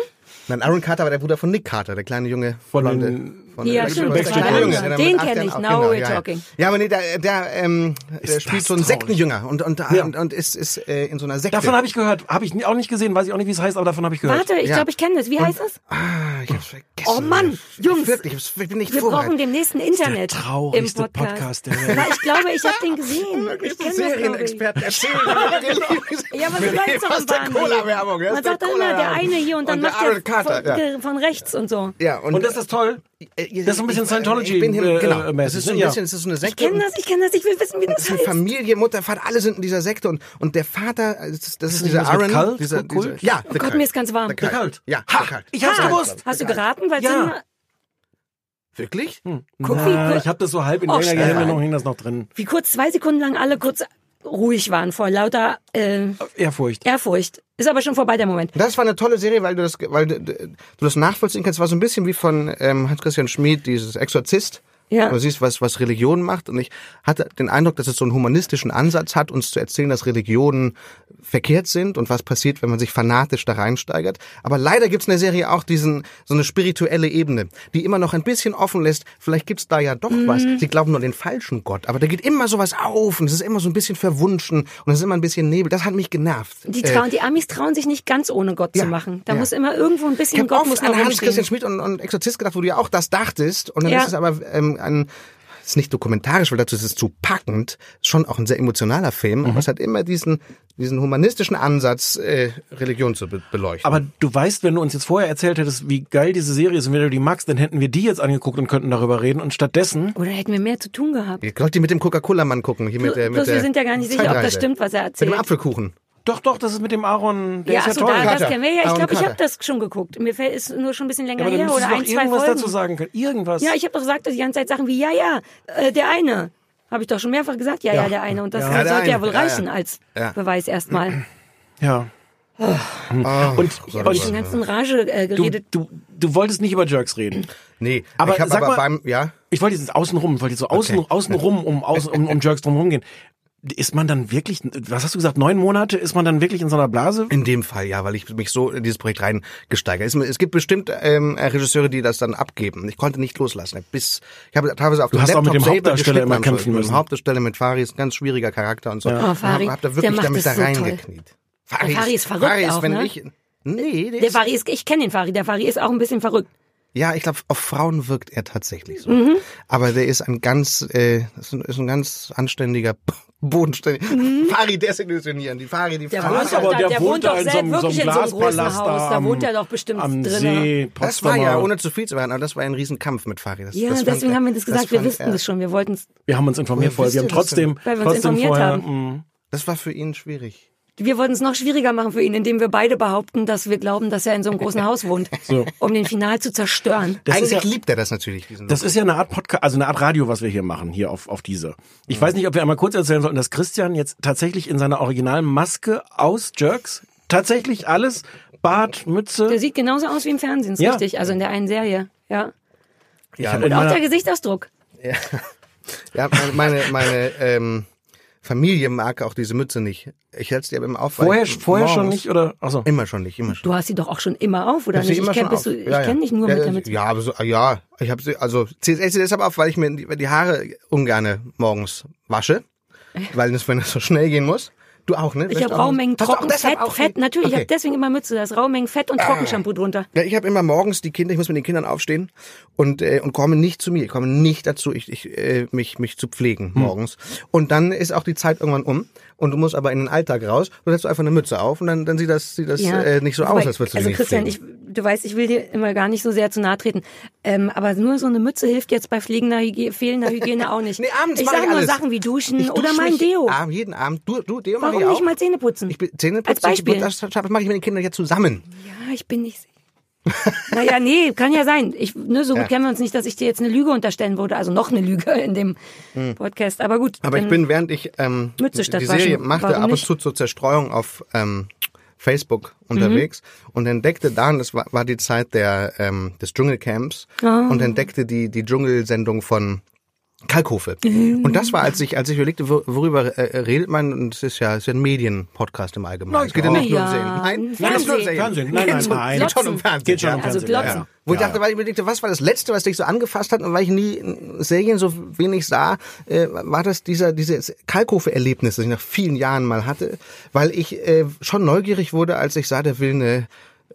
Nein, Aaron Carter war der Bruder von Nick Carter, der kleine Junge Von blonde- den- von Ja, stimmt, den mit acht kenn Jahren ich, now genau, we're ja, talking. Ja, aber nee, der, der, ähm, der spielt so einen traurig. Sektenjünger und, und, Ja. und, und ist, ist äh, in so einer Sekte. Davon habe ich gehört. Habe ich auch nicht gesehen, weiß ich auch nicht, wie es heißt, aber davon habe ich gehört. Warte, ich Ja. glaube, ich kenne das. Wie heißt das? ah, ich hab's vergessen. Oh Mann, Jungs. Wirklich, ich bin nicht Wir vorbereitet. brauchen demnächst ein Internet der im traurigste Podcast. Podcast der Welt. Ich glaube, ich habe den gesehen. Ich kenne das, glaube ich. Serienexperten erzählen Ja, aber so läuft's doch aus im der. Cola-Werbung. Man sagt dann immer, der eine hier und dann macht der von, rechts und so. Ja, und, Und das ist toll. Äh, das ist so ein bisschen ich- Scientology, Ich bin hin, äh, genau. äh, Das mäßig, ist so ein ne? Ja. bisschen, es ist so eine Ich Sekte. kenne das, ich kenne das, ich will wissen, wie das Das ist eine heißt. Familie, Mutter, Vater, alle sind in dieser Sekte und, und der Vater, das ist, das ist nicht dieser Aaron. Cult? Dieser, Kult? dieser, ja, Oh Gott, mir ist ganz warm. Der. Cult. Ja, Ha, der Cult. ich hab's Ha. gewusst. Hast du geraten? Weil Ja. Wirklich? Guck, Na, ich habe das so halb in Och, irgendeiner Stefan. Erinnerung hing das noch drin. wie kurz zwei Sekunden lang alle kurz ruhig waren vor lauter äh, Ehrfurcht. Ehrfurcht. Ist aber schon vorbei der Moment. Das war eine tolle Serie, weil du das, weil du, du das nachvollziehen kannst. War so ein bisschen wie von ähm, Hans-Christian Schmid, dieses Exorzist. Ja. Du siehst, was, was Religion macht. Und ich hatte den Eindruck, dass es so einen humanistischen Ansatz hat, uns zu erzählen, dass Religionen verkehrt sind und was passiert, wenn man sich fanatisch da reinsteigert. Aber leider gibt's in der Serie auch diesen, so eine spirituelle Ebene, die immer noch ein bisschen offen lässt. Vielleicht gibt's da ja doch was. Mhm. Sie glauben nur den falschen Gott. Aber da geht immer sowas auf und es ist immer so ein bisschen verwunschen und es ist immer ein bisschen Nebel. Das hat mich genervt. Die, Äh, trauen, die Amis trauen sich nicht ganz ohne Gott Ja, zu machen. Da ja. muss immer irgendwo ein Ich bisschen habe Gott oft muss an Hans-Christian. Schmidt und, und Exorzist gedacht, wo du ja auch das dachtest. Und dann Ja. ist es aber ähm, ein, es ist nicht dokumentarisch, weil dazu ist es zu packend, schon auch ein sehr emotionaler Film, Mhm. aber es hat immer diesen, diesen humanistischen Ansatz, äh, Religion zu be beleuchten. Aber du weißt, wenn du uns jetzt vorher erzählt hättest, wie geil diese Serie ist und wenn du die magst, dann hätten wir die jetzt angeguckt und könnten darüber reden. Und stattdessen Oder hätten wir mehr zu tun gehabt. Ihr sollt die mit dem Coca-Cola-Mann gucken. Hier mit der, mit Bloß der wir sind ja gar nicht sicher, ob das stimmt, was er Mit dem erzählt. Apfelkuchen. Doch, doch, das ist mit dem Aaron, der ja, ist ja toll. da, das kennen wir ja. Ich glaube, ich habe das schon geguckt. Mir fällt ist nur schon ein bisschen länger aber dann her oder du ein, doch zwei irgendwas Folgen. dazu sagen können. Irgendwas. Ja, ich habe doch gesagt, dass die ganze Zeit Sachen wie ja, ja, äh, der eine. Habe ich doch schon mehrfach gesagt, ja, ja, Ja. der eine. Und das Ja, sollte ja eine. wohl Ja, ja. reichen als Ja. Beweis erstmal. ja. Oh, Und, Ich bin ganz in Rage äh, du, geredet. du, du wolltest nicht über Jerks reden. Nee, Aber ich habe sag aber mal- beim, ja, Ich wollte jetzt außenrum, ich wollte jetzt so außen, Okay. außenrum um, außen, um, um Jerks drumherum gehen. Ist man dann wirklich, was hast du gesagt, neun Monate, ist man dann wirklich in so einer Blase? in dem Fall ja, weil ich mich so in dieses Projekt reingesteigert. Es, es gibt bestimmt ähm, Regisseure, die das dann abgeben. Ich konnte nicht loslassen. Bis ich habe teilweise auf Du dem hast auch mit Laptop dem selber Hauptdarsteller immer kämpfen Schluss. Mit müssen. dem Hauptdarsteller mit Fari ist ein ganz schwieriger Charakter und so. Oh, Fari, Ich hab da wirklich macht da so reingekniet. Der Fari ist verrückt Fari ist, auch, wenn ne? ich, nee, der Der ist, Fari ist, ich kenne den Fari. Der Fari ist auch ein bisschen verrückt. Ja, ich glaube, auf Frauen wirkt er tatsächlich so. Mhm. Aber der ist ein ganz, äh, ist ein, ist ein ganz anständiger, bodenständiger. Fari desillusionieren. Die Fari, die Mhm. Der Fari. wohnt doch da- der wohnt doch selbst wirklich in so einem großen Haus. Da wohnt er doch bestimmt am drinne. See, Das war ja, ohne zu viel zu werden, aber das war ein Riesenkampf mit Fari. Das, Ja, das fand deswegen er- haben wir das gesagt. wir fand wussten das schon. Wir wollten es. Wir haben uns informiert vorher. Wir haben das trotzdem? Weil wir uns trotzdem informiert vorher, haben. mh. Das war für ihn schwierig. Wir wollten es noch schwieriger machen für ihn, indem wir beide behaupten, dass wir glauben, dass er in so einem großen Haus wohnt, So. um den Final zu zerstören. Das ist Eigentlich ja- liebt er das natürlich. Diesen Das ist ja eine Art Podcast, also eine Art Radio, was wir hier machen, hier auf, auf diese. Ich weiß nicht, ob wir einmal kurz erzählen sollten, dass Christian jetzt tatsächlich in seiner originalen Maske aus Jerks tatsächlich alles, Bart, Mütze. Der sieht genauso aus wie im Fernsehen, ist Ja. richtig. Also in der einen Serie. Ja. ja, Und auch der Gesichtsausdruck. ja, meine, meine, meine ähm, Familie mag auch diese Mütze nicht. Ich hätte sie aber immer auf. weil vorher, ich vorher schon nicht, oder? Achso. Immer schon nicht, immer schon. Du hast sie doch auch schon immer auf, oder sie nicht? Ich kenn, ich Ja, ja. kenne dich nur ja, mit der ja, Mütze. Ja, aber so, ja, ich habe sie, also ich sie deshalb auf, weil ich mir die, die Haare ungerne morgens wasche, weil es, wenn es so schnell gehen muss. Du auch, ne? Ich habe Raumengen Hast du auch trocken, deshalb Fett, Fett, natürlich. Ich Okay. habe deswegen immer Mütze, da ist Raumengen Fett und Trockenshampoo drunter. Ja, ich habe immer morgens die Kinder, ich muss mit den Kindern aufstehen und äh, und komme nicht zu mir, ich komme nicht dazu, ich, ich äh, mich mich zu pflegen Hm. morgens. Und dann ist auch die Zeit irgendwann um und du musst aber in den Alltag raus, du setzt einfach eine Mütze auf und dann dann sieht das sieht das äh, nicht so aus, Wobei, als würdest du Also Christian, nicht ich, du weißt, ich will dir immer gar nicht so sehr zu nahe treten, ähm, aber nur so eine Mütze hilft jetzt bei pflegender Hygiene, fehlender Hygiene auch nicht. Nee, abends ich sage ich nur. Sachen wie Duschen Ich oder dusche mein Deo. Abend, jeden Abend. Du, du Deo Warum ich auch. nicht mal Zähne putzen? Ich bin Zähne putzen, Als Beispiel. Das, das mache ich mit den Kindern ja zusammen. Ja, ich bin nicht. Naja, nee, kann ja sein. Ich, ne, so gut Ja. kennen wir uns nicht, dass ich dir jetzt eine Lüge unterstellen würde. Also noch eine Lüge in dem Podcast. Aber gut. Hm. Aber ich bin, während ich ähm, Mütze statt die Serie waschen. machte, Warum ab und nicht? zu zur Zerstreuung auf ähm, Facebook unterwegs und entdeckte dann, das war, war die Zeit der ähm, des Dschungelcamps und entdeckte die die Dschungelsendung von Kalkofe. Und das war, als ich, als ich überlegte, wor- worüber äh, redet man, und es ist ja, es ist ja ein Medienpodcast im Allgemeinen. es geht ja nicht nur um Serien. Nein, Nein, nein, ist nur Fernsehen. Serien. Fernsehen. Nein, nein, schon- nein. Geht schon um Fernsehen. Geht schon um. Also Fernsehen. Glotzen. ja. Wo ich dachte, weil ich überlegte, was war das Letzte, was dich so angefasst hat und weil ich nie Serien so wenig sah, äh, war das dieser dieses Kalkofe-Erlebnis, das ich nach vielen Jahren mal hatte, weil ich äh, schon neugierig wurde, als ich sah, der will eine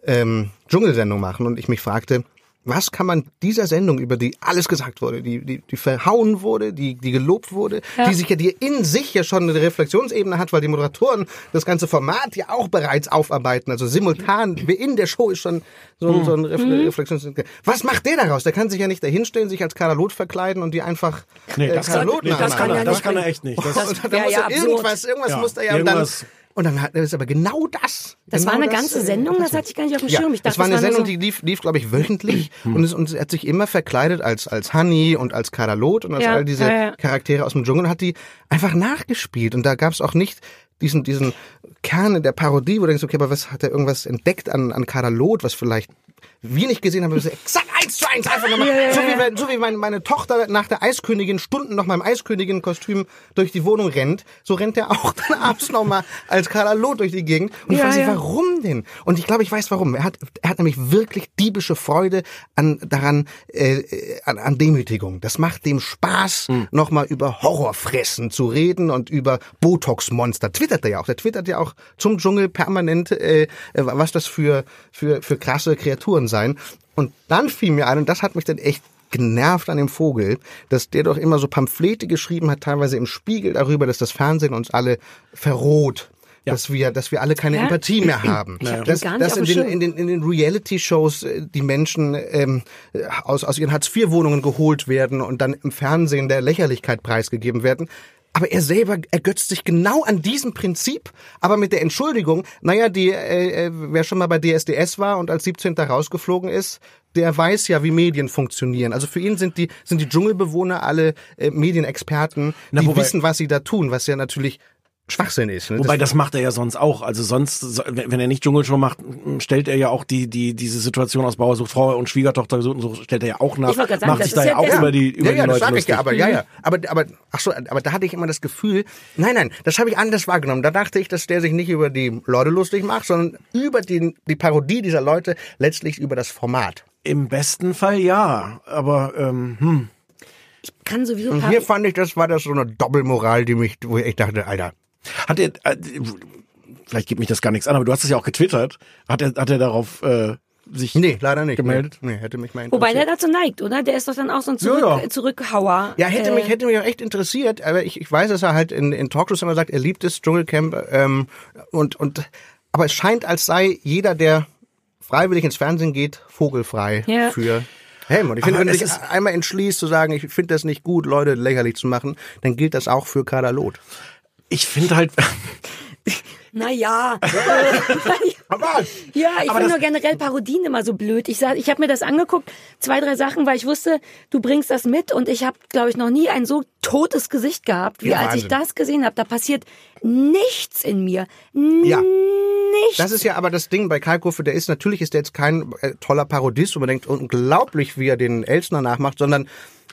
ähm, Dschungelsendung machen und ich mich fragte, was kann man dieser Sendung, über die alles gesagt wurde, die, die, die verhauen wurde, die, die gelobt wurde, die sich ja, die in sich ja schon eine Reflexionsebene hat, weil die Moderatoren das ganze Format ja auch bereits aufarbeiten, also simultan, wie in der Show ist schon so, ein so ein Ref Reflexions... Was macht der daraus? Der kann sich ja nicht dahinstellen, sich als Karalot verkleiden und die einfach Nee, äh, das kann, nee, das kann, er, ja das kann er echt nicht. Das, muss ja er absurd. irgendwas, irgendwas Ja, muss er ja und dann, irgendwas. Und dann hat er ist aber genau das. Das genau war eine ganze äh, Sendung, das hatte ich gar nicht auf dem ja, Schirm. Ich dachte, das war eine nur Sendung, so, die lief, lief glaube ich, wöchentlich und, es, und er hat sich immer verkleidet als, als Honey und als Karalot und als Ja, all diese ja. Charaktere aus dem Dschungel und hat die einfach nachgespielt. Und da gab es auch nicht diesen, diesen Kern in der Parodie, wo du denkst, okay, aber was hat er irgendwas entdeckt an, an Karalot, was vielleicht wir nicht gesehen haben, wir so exakt eins zu eins einfach nochmal, so wie, so wie meine, meine Tochter nach der Eiskönigin Stunden noch mal im Eiskönigin-Kostüm durch die Wohnung rennt, so rennt er auch dann abends nochmal als Karalot durch die Gegend. Und ich Ja, weiß nicht, ja. warum denn? Und ich glaube, ich weiß warum. Er hat, er hat nämlich wirklich diebische Freude an daran, äh, an, an Demütigung. Das macht dem Spaß, Hm. nochmal über Horrorfressen zu reden und über Botox-Monster. Twittert er ja auch. Der twittert ja auch zum Dschungel permanent, äh, äh, was das für, für, für krasse Kreaturen seien. Und dann fiel mir ein, und das hat mich dann echt genervt an dem Vogel, dass der doch immer so Pamphlete geschrieben hat, teilweise im Spiegel darüber, dass das Fernsehen uns alle verroht. Dass wir, dass wir alle keine Ja. Empathie mehr haben. hab Dass, gar nicht dass in, den, in den, in den Reality-Shows äh, die Menschen ähm, aus, aus ihren Hartz-IV-Wohnungen geholt werden und dann im Fernsehen der Lächerlichkeit preisgegeben werden. Aber er selber ergötzt sich genau an diesem Prinzip, aber mit der Entschuldigung, naja, die, äh, äh, wer schon mal bei DSDS war und als 17. rausgeflogen ist, der weiß ja, wie Medien funktionieren. Also für ihn sind die, sind die Dschungelbewohner alle äh, Medienexperten, Na, die wobei- wissen, was sie da tun, was ja natürlich Schwachsinn ist. Ne? Wobei das macht er ja sonst auch. Also sonst, so- wenn er nicht Dschungelshow macht, stellt er ja auch die die diese Situation aus Bauer sucht Frau und Schwiegertochter gesucht und so stellt er ja auch nach. Ich sagen, macht das sich da ist ja ja auch der- über die über ja, die ja, das Leute sag ich ja, lustig. aber ja, ja, aber aber ach so, aber da hatte ich immer das Gefühl, nein, nein, das habe ich anders wahrgenommen. Da dachte ich, dass der sich nicht über die Leute lustig macht, sondern über die die Parodie dieser Leute, letztlich über das Format. Im besten Fall ja, aber ähm, hm. Kann sowieso Und hier fand ich, das war das so eine Doppelmoral, die mich, wo ich dachte, Alter, hat er äh, vielleicht gibt mich das gar nichts an, aber du hast es ja auch getwittert. Hat er hat er darauf äh, sich nee, leider nicht. Gemeldet? Nee, hätte mich mal Wobei der dazu neigt, oder? Der ist doch dann auch so ein Zurück Ja, ja. Zurückhauer. Ja, hätte Äh, mich, hätte mich auch echt interessiert, aber ich, ich weiß, dass er halt in, in Talkshows immer sagt, er liebt es, Dschungelcamp, ähm, und, und, aber es scheint, als sei jeder, der freiwillig ins Fernsehen geht, vogelfrei Ja. für Helmut. Ich finde, wenn du es dich ist- einmal entschließt zu sagen, ich finde das nicht gut, Leute lächerlich zu machen, dann gilt das auch für Kader Loth. Ich finde halt Naja. Aber Ja, ich finde nur generell Parodien immer so blöd. Ich sag, ich habe mir das angeguckt, zwei, drei Sachen, weil ich wusste, du bringst das mit und ich habe, glaube ich, noch nie ein so totes Gesicht gehabt, wie Ja, als ich das gesehen habe. Da passiert nichts in mir. Ja. Nichts. Das ist ja aber das Ding bei Karl Kurfe, der ist natürlich ist der jetzt kein äh, toller Parodist, wo man denkt, unglaublich, wie er den Elsner nachmacht, sondern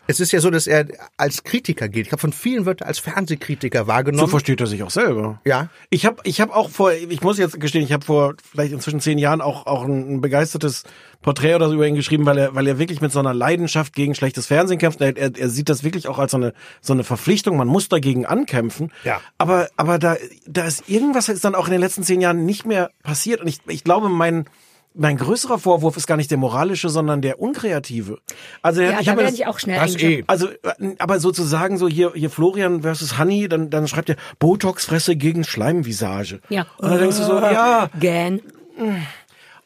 es ist ja so, dass er als Kritiker gilt. Ich habe von vielen wird er als Fernsehkritiker so wahrgenommen. versteht er sich auch selber. Ja. Ich habe ich hab auch vor, ich muss jetzt gestehen, ich habe vor vielleicht inzwischen zehn Jahren auch auch ein, ein begeistertes Porträt oder so über ihn geschrieben, weil er weil er wirklich mit so einer Leidenschaft gegen schlechtes Fernsehen kämpft. Er, er, er sieht das wirklich auch als so eine so eine Verpflichtung. Man muss dagegen ankämpfen. Ja. Aber aber da da ist irgendwas ist dann auch in den letzten zehn Jahren nicht mehr passiert und ich ich glaube mein mein größerer Vorwurf ist gar nicht der moralische, sondern der unkreative. Also ja, ich da habe das, ich auch schnell Das eh. also, aber sozusagen so hier, hier Florian versus Honey, dann, dann schreibt er Botox-Fresse gegen Schleimvisage. Ja. Und dann denkst du so, ja. Gan.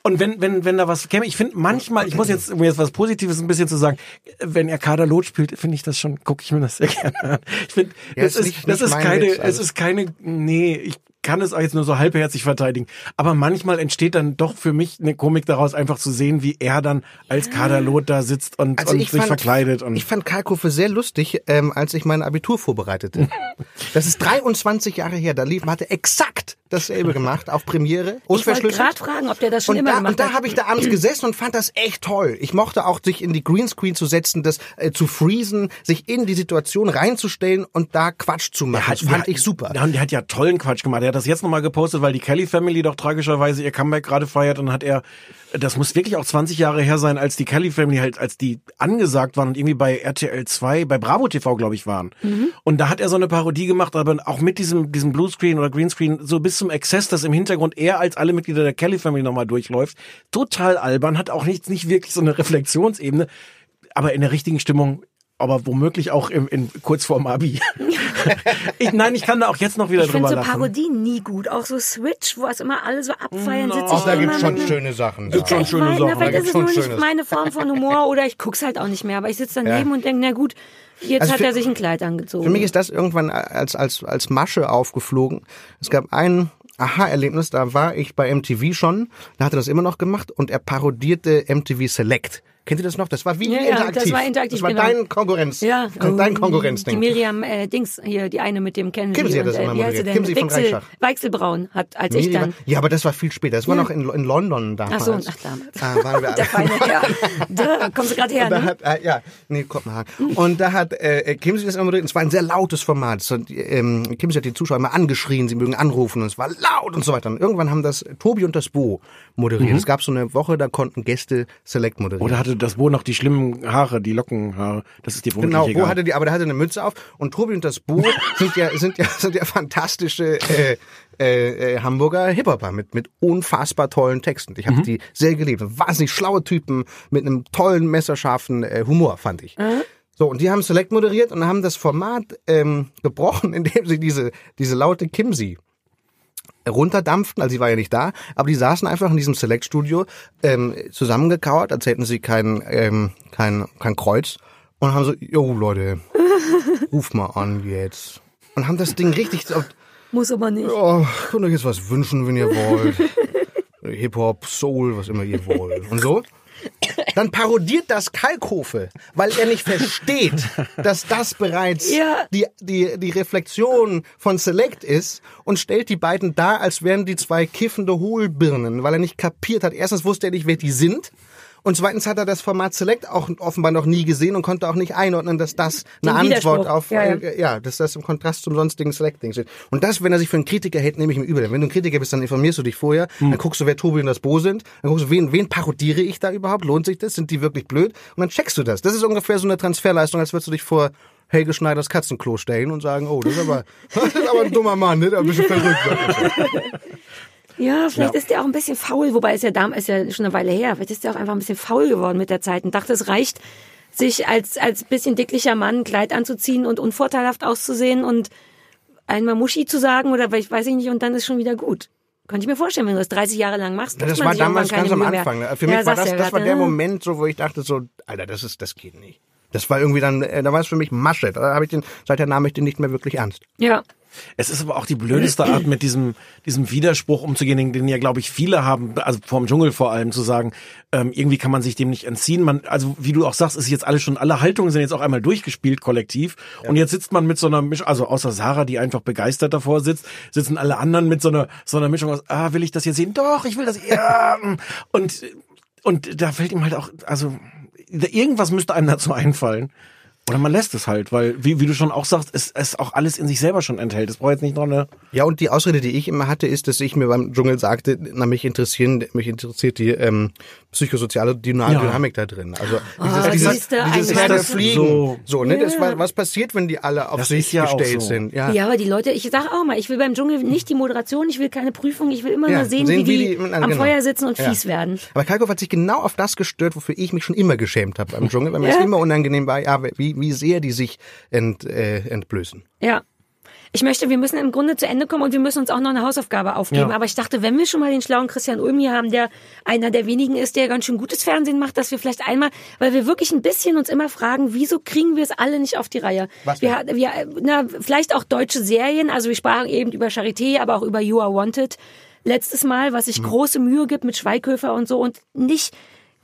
Und wenn, wenn, wenn da was käme, ich finde manchmal, ich muss jetzt, um jetzt was Positives ein bisschen zu sagen, wenn er Kader Lot spielt, finde ich das schon, gucke ich mir das sehr gerne an. Ich finde, Ja, das ist nicht- das nicht ist keine, Witz, es also. ist keine, nee, ich kann es auch jetzt nur so halbherzig verteidigen. Aber manchmal entsteht dann doch für mich eine Komik daraus, einfach zu sehen, wie er dann als Kader Lot da sitzt und, Also und ich sich fand, verkleidet und. ich fand Karl Kurfe sehr lustig, ähm, als ich mein Abitur vorbereitete. das ist 23 Jahre her. Da lief, hatte exakt dasselbe gemacht auf Premiere. Ich wollte unverschlüsselt. gerade fragen, ob der das schon und immer da, gemacht und da hat. habe ich da abends gesessen und fand das echt toll. Ich mochte auch, sich in die Greenscreen zu setzen, das äh, zu freezen, sich in die Situation reinzustellen und da Quatsch zu machen. das fand ich super. Ja, und der hat ja tollen Quatsch gemacht. Hat das jetzt nochmal gepostet, weil die Kelly Family doch tragischerweise ihr Comeback gerade feiert und hat er, das muss wirklich auch 20 Jahre her sein, als die Kelly Family halt, als die angesagt waren und irgendwie bei RTL 2, bei Bravo TV, glaube ich, waren. Und da hat er so eine Parodie gemacht, aber auch mit diesem, diesem Bluescreen oder Greenscreen, so bis zum Exzess, dass im Hintergrund er als alle Mitglieder der Kelly Family nochmal durchläuft. Total albern, hat auch nicht, nicht wirklich so eine Reflexionsebene, aber in der richtigen Stimmung aber womöglich auch im, in, kurz vorm Abi. ich, nein, ich kann da auch jetzt noch wieder Ich finde drüber so lachen. Parodien nie gut. Auch so Switch, wo es immer alle so abfeiern, No. sitze ich Ach, da gibt's schon schöne Sachen. Gibt's schon. Ich schöne Sachen. na, vielleicht Da ist es nur nicht Schönes. meine Form von Humor oder ich guck's halt auch nicht mehr. Aber ich sitze daneben Ja. und denke, na gut, jetzt Also hat für- er sich ein Kleid angezogen. Für mich ist das irgendwann als, als, als Masche aufgeflogen. Es gab ein Aha-Erlebnis, da war ich bei MTV schon, da hat er das immer noch gemacht und er parodierte MTV Select. Kennt ihr das noch? Das war wie Ja, ja, interaktiv. das war interaktiv, Das war genau. dein Konkurrenz. ja, Dein Die Konkurrenzding. Miriam äh, Dings, hier, die eine mit dem kennen Kimsi Sie hat das und, immer sie moderiert. Kimsi von Weichsel, Reichach. Weichselbraun hat, als ich Nee, die dann. Ja, aber das war viel später. Das war noch in, in London damals. Ach so, ach damals. Ah, waren wir Der Feine, ja. Da kommst du gerade her, da ne? hat, äh, ja, nee, Kopenhagen. Und da hat äh, Kimsi das immer moderiert. Es war ein sehr lautes Format. So, die, ähm, Kimsi hat die Zuschauer immer angeschrien, sie mögen anrufen und es war laut und so weiter. Und irgendwann haben das Tobi und das Bo moderiert. Es gab so eine Woche, da konnten Gäste Select moderieren. Oder hatte das Bo noch die schlimmen Haare, die Lockenhaare? Das ist dir vermutlich Genau, Bo egal. hatte die, aber der hatte eine Mütze auf und Tobi und das Bo sind ja sind ja sind ja fantastische äh, äh, äh, Hamburger Hip-Hopper mit mit unfassbar tollen Texten. Ich habe Mhm. die sehr geliebt. Wahnsinnig schlaue Typen mit einem tollen messerscharfen äh, Humor fand ich. So und die haben Select moderiert und haben das Format ähm, gebrochen, indem sie diese diese laute Kimsi runterdampften, also sie war ja nicht da, aber die saßen einfach in diesem Select-Studio ähm, zusammengekauert, als hätten sie kein, ähm, kein, kein Kreuz und haben so, jo Leute, ruf mal an jetzt. und haben das Ding richtig so, Muss aber nicht. oh, könnt euch jetzt was wünschen, wenn ihr wollt. Hip-Hop, Soul, was immer ihr wollt. Und so. Dann parodiert das Kalkofe, weil er nicht versteht, dass das bereits Ja. die, die, die Reflexion von Select ist und stellt die beiden dar, als wären die zwei kiffende Hohlbirnen, weil er nicht kapiert hat. Erstens wusste er nicht, wer die sind. Und zweitens hat er das Format Select auch offenbar noch nie gesehen und konnte auch nicht einordnen, dass das eine Den Antwort auf, Ja, ja. äh, ja, dass das im Kontrast zum sonstigen Select-Ding steht. Und das, wenn er sich für einen Kritiker hält, nehme ich ihm übel. Wenn du ein Kritiker bist, dann informierst du dich vorher, dann guckst du, wer Tobi und das Bo sind, dann guckst du, wen, wen parodiere ich da überhaupt? Lohnt sich das? Sind die wirklich blöd? Und dann checkst du das. Das ist ungefähr so eine Transferleistung, als würdest du dich vor Helge Schneiders Katzenklo stellen und sagen, oh, das ist aber, das ist aber ein dummer Mann, ne? Ein bisschen verrückt. Ja, vielleicht ist der auch ein bisschen faul, wobei ist ja damals ist ja schon eine Weile her. Vielleicht ist der auch einfach ein bisschen faul geworden mit der Zeit und dachte, es reicht, sich als als bisschen dicklicher Mann ein Kleid anzuziehen und unvorteilhaft auszusehen und einmal Muschi zu sagen oder ich weiß ich nicht und dann ist schon wieder gut. Könnte ich mir vorstellen, wenn du das 30 Jahre lang machst. Das tut man war damals ganz am Mühe mehr. Anfang. ne? Für Ja, mich war sagst das, ja das war der ne? Moment, so, wo ich dachte so, Alter, das ist, das geht nicht. Das war irgendwie dann, äh, da war es für mich Masche. Da habe ich den, seither nahm ich den nicht mehr wirklich ernst. Ja. Es ist aber auch die blödeste Art, mit diesem, diesem Widerspruch umzugehen, den, den ja, glaube ich, viele haben, also vom Dschungel vor allem, zu sagen, ähm, irgendwie kann man sich dem nicht entziehen. Man, also wie du auch sagst, ist jetzt alles schon, alle Haltungen sind jetzt auch einmal durchgespielt, kollektiv. Und jetzt sitzt man mit so einer Mischung, also außer Sarah, die einfach begeistert davor sitzt, sitzen alle anderen mit so einer, so einer Mischung aus, ah, will ich das jetzt sehen? Doch, ich will das, ja. Und, und da fällt ihm halt auch, also, irgendwas müsste einem dazu einfallen. Oder man lässt es halt, weil, wie, wie du schon auch sagst, es, es auch alles in sich selber schon enthält. Es braucht jetzt nicht noch eine. Ja, und die Ausrede, die ich immer hatte, ist, dass ich mir beim Dschungel sagte, na, mich interessieren, mich interessiert die ähm, psychosoziale Dyna Ja. Dynamik da drin. Also Ah, dieses, dieses ein Herderfliegen. So. So, ne, das was passiert, wenn die alle auf Das sich ja gestellt so. sind? Ja. Ja, aber die Leute, ich sag auch mal, ich will beim Dschungel nicht die Moderation, ich will keine Prüfung, ich will immer Ja, nur sehen, sehen, wie wie die, die am genau. Feuer sitzen und Ja. fies werden. Aber Kalkow hat sich genau auf das gestört, wofür ich mich schon immer geschämt habe beim Dschungel, weil mir Ja. es immer unangenehm war, ja, wie, wie sehr die sich ent, äh, entblößen. Ja. Ich möchte, wir müssen im Grunde zu Ende kommen und wir müssen uns auch noch eine Hausaufgabe aufgeben. Ja. Aber ich dachte, wenn wir schon mal den schlauen Christian Ulm hier haben, der einer der wenigen ist, der ganz schön gutes Fernsehen macht, dass wir vielleicht einmal, weil wir wirklich ein bisschen uns immer fragen, wieso kriegen wir es alle nicht auf die Reihe? Was wir, wir, na, vielleicht auch deutsche Serien, also wir sprachen eben über Charité, aber auch über You Are Wanted. Letztes Mal, was sich Mhm. große Mühe gibt mit Schweighöfer und so und nicht,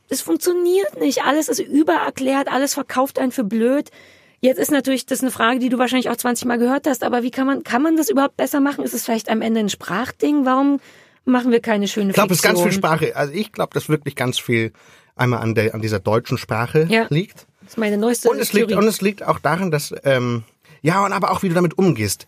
es funktioniert nicht. Alles ist übererklärt, alles verkauft einen für blöd. Jetzt ist natürlich das eine Frage, die du wahrscheinlich auch 20 Mal gehört hast, aber wie kann man, kann man das überhaupt besser machen? Ist es vielleicht am Ende ein Sprachding? Warum machen wir keine schöne Ich glaube, es ist ganz viel? Sprache. Also ich glaube, dass wirklich ganz viel einmal an der an dieser deutschen Sprache Ja. liegt. Das ist meine neueste Und es liegt, und es liegt auch daran, dass, ähm, ja, und aber auch, wie du damit umgehst.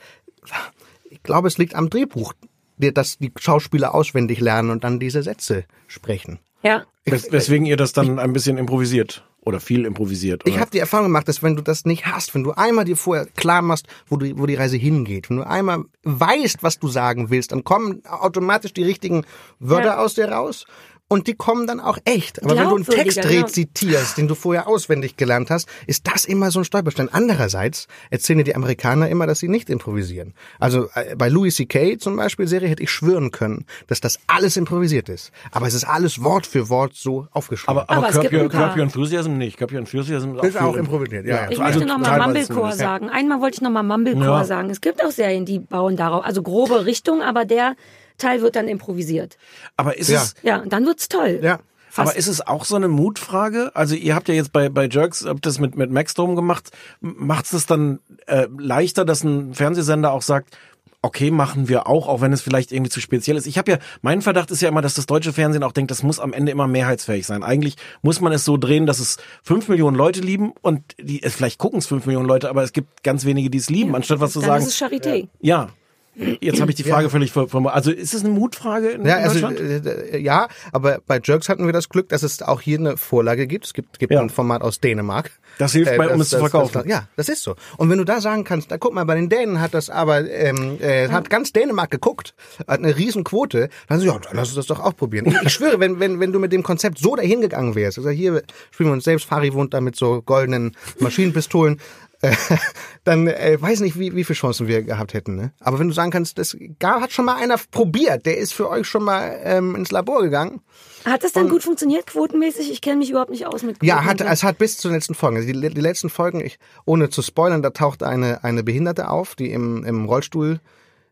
Ich glaube, es liegt am Drehbuch, dass die Schauspieler auswendig lernen und dann diese Sätze sprechen. Ja. Wes weswegen ihr das dann ein bisschen improvisiert. Oder viel improvisiert. Oder? Ich habe die Erfahrung gemacht, dass wenn du das nicht hast, wenn du einmal dir vorher klar machst, wo, du, wo die Reise hingeht, wenn du einmal weißt, was du sagen willst, dann kommen automatisch die richtigen Wörter Ja. aus dir raus. Und die kommen dann auch echt. Aber wenn du einen Text rezitierst, den du vorher auswendig gelernt hast, ist das immer so ein Stolperstein. Andererseits erzählen die Amerikaner immer, dass sie nicht improvisieren. Also äh, bei Louis C.K. zum Beispiel Serie hätte ich schwören können, dass das alles improvisiert ist. Aber es ist alles Wort für Wort so aufgeschrieben. aber, aber, Aber Curb, Your, Curb Enthusiasm nicht. Curb Your Enthusiasm Ist auch viel- improvisiert, ja, ja. Ich also möchte nochmal Mumblecore sagen. Einmal wollte ich nochmal Mumblecore Ja. sagen. Es gibt auch Serien, die bauen darauf, also grobe Richtung, aber der Teil wird dann improvisiert. Aber ist Ja. es, Ja, und dann wird's toll. ja. Fast. aber ist es auch so eine Mutfrage? Also ihr habt ja jetzt bei, bei Jerks, habt das mit, mit Maxdome gemacht. Macht es dann äh, leichter, dass ein Fernsehsender auch sagt, okay, machen wir auch, auch wenn es vielleicht irgendwie zu speziell ist. Ich habe ja, mein Verdacht ist ja immer, dass das deutsche Fernsehen auch denkt, das muss am Ende immer mehrheitsfähig sein. Eigentlich muss man es so drehen, dass es fünf Millionen Leute lieben und die, vielleicht gucken es fünf Millionen Leute, aber es gibt ganz wenige, die es lieben, anstatt was zu dann sagen. ist es Charité. Ja. Jetzt habe ich die Frage völlig ver- ver- Also ist es eine Mutfrage in, Ja, also Deutschland? äh, ja, aber bei Jerks hatten wir das Glück, dass es auch hier eine Vorlage gibt. Es gibt, gibt Ja. ein Format aus Dänemark. Das hilft bei, um es zu verkaufen. Das, ja, das ist so. Und wenn du da sagen kannst, na guck mal, bei den Dänen hat das aber ähm, äh, hat ganz Dänemark geguckt, hat eine riesen Quote, dann so, ja, dann lass uns das doch auch probieren. Ich, ich schwöre, wenn, wenn, wenn du mit dem Konzept so dahin gegangen wärst, also hier spielen wir uns selbst, Fari wohnt da mit so goldenen Maschinenpistolen, äh, dann äh, weiß nicht, wie, wie viele Chancen wir gehabt hätten. Ne? Aber wenn du sagen kannst, das gar, hat schon mal einer probiert, der ist für euch schon mal ähm, ins Labor gegangen. Hat das dann gut funktioniert, quotenmäßig? Ich kenne mich überhaupt nicht aus mit Quoten. Ja, hat, es hat bis zu den letzten Folgen. Also die, die letzten Folgen, ich, ohne zu spoilern, da taucht eine, eine Behinderte auf, die im, im Rollstuhl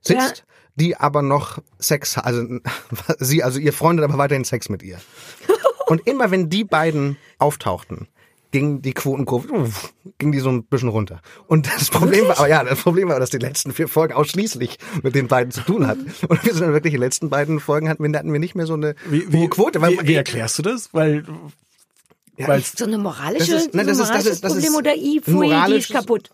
sitzt, Ja. die aber noch Sex, also sie, also ihr Freund hat aber weiterhin Sex mit ihr. Und immer wenn die beiden auftauchten, ging die Quotenkurve, uff, ging die so ein bisschen runter. Und das Problem war, aber ja, das Problem war, dass die letzten vier Folgen ausschließlich mit den beiden zu tun hatten. Und wir sind dann wirklich die letzten beiden Folgen hatten wir, hatten wir nicht mehr so eine hohe Quote. Weil, wie, wie erklärst du das? Weil, Ja, weil So eine moralische, Das ist- nein, das so ist- ein das ist- das Problem ist oder I, pfui, die ist kaputt.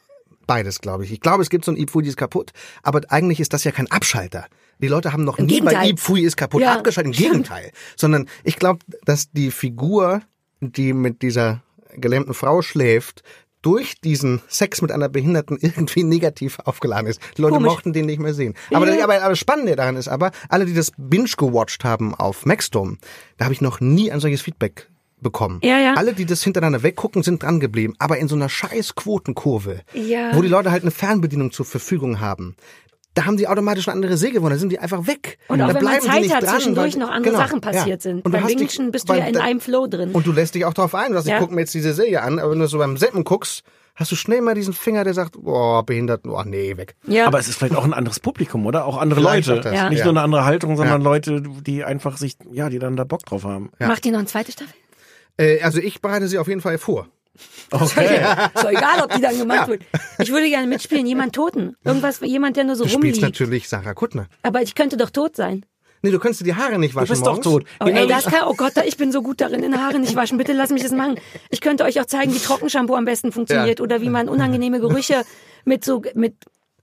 Beides, glaube ich. Ich glaube, es gibt so ein Ipfui, die ist kaputt, aber eigentlich ist das ja kein Abschalter. Die Leute haben noch Im nie bei Gegenteil. Ipfui ist kaputt Ja, abgeschaltet. Im Gegenteil. Sondern ich glaube, dass die Figur, die mit dieser gelähmten Frau schläft, durch diesen Sex mit einer Behinderten irgendwie negativ aufgeladen ist. Die Leute Komisch. mochten den nicht mehr sehen. Aber, Ja. aber, aber das Spannende daran ist aber, alle, die das binge gewatcht haben auf Maxdome, da habe ich noch nie ein solches Feedback bekommen. Ja, ja. Alle, die das hintereinander weggucken, sind dran geblieben. Aber in so einer scheiß Quotenkurve, Ja. wo die Leute halt eine Fernbedienung zur Verfügung haben, da haben die automatisch eine andere Säge, da sind die einfach weg. Und auch da wenn man Zeit nicht hat, dran, zwischendurch weil- noch andere genau, Sachen passiert ja. sind. Und Beim Bingischen bist du ja in da- einem Flow drin. Und du lässt dich auch darauf ein. Du sagst, Ja. ich gucke mir jetzt diese Serie an, aber wenn du so beim Seppen guckst, hast du schnell mal diesen Finger, der sagt, boah, behindert, oh nee, weg. ja. aber es ist vielleicht auch ein anderes Publikum, oder? Auch andere Vielleicht Leute. auch das, Ja. Nicht ja. nur eine andere Haltung, sondern Ja. Leute, die einfach sich, ja, die dann da Bock drauf haben. Macht ihr noch eine zweite Staffel? Äh, also ich bereite sie auf jeden Fall vor. Okay. Ist doch egal, ob die dann gemacht wird. Ich würde gerne mitspielen, jemand Toten. Irgendwas, jemand, der nur so Du spielst rumliegt. natürlich Sarah Kuttner. Aber ich könnte doch tot sein. Nee, du kannst dir die Haare nicht waschen Du bist doch morgens. tot. Oh, ey, das kann, oh Gott, ich bin so gut darin, in Haare nicht waschen. Bitte lass mich das machen. Ich könnte euch auch zeigen, wie Trockenshampoo am besten funktioniert Ja. oder wie man unangenehme Gerüche mit so, mit,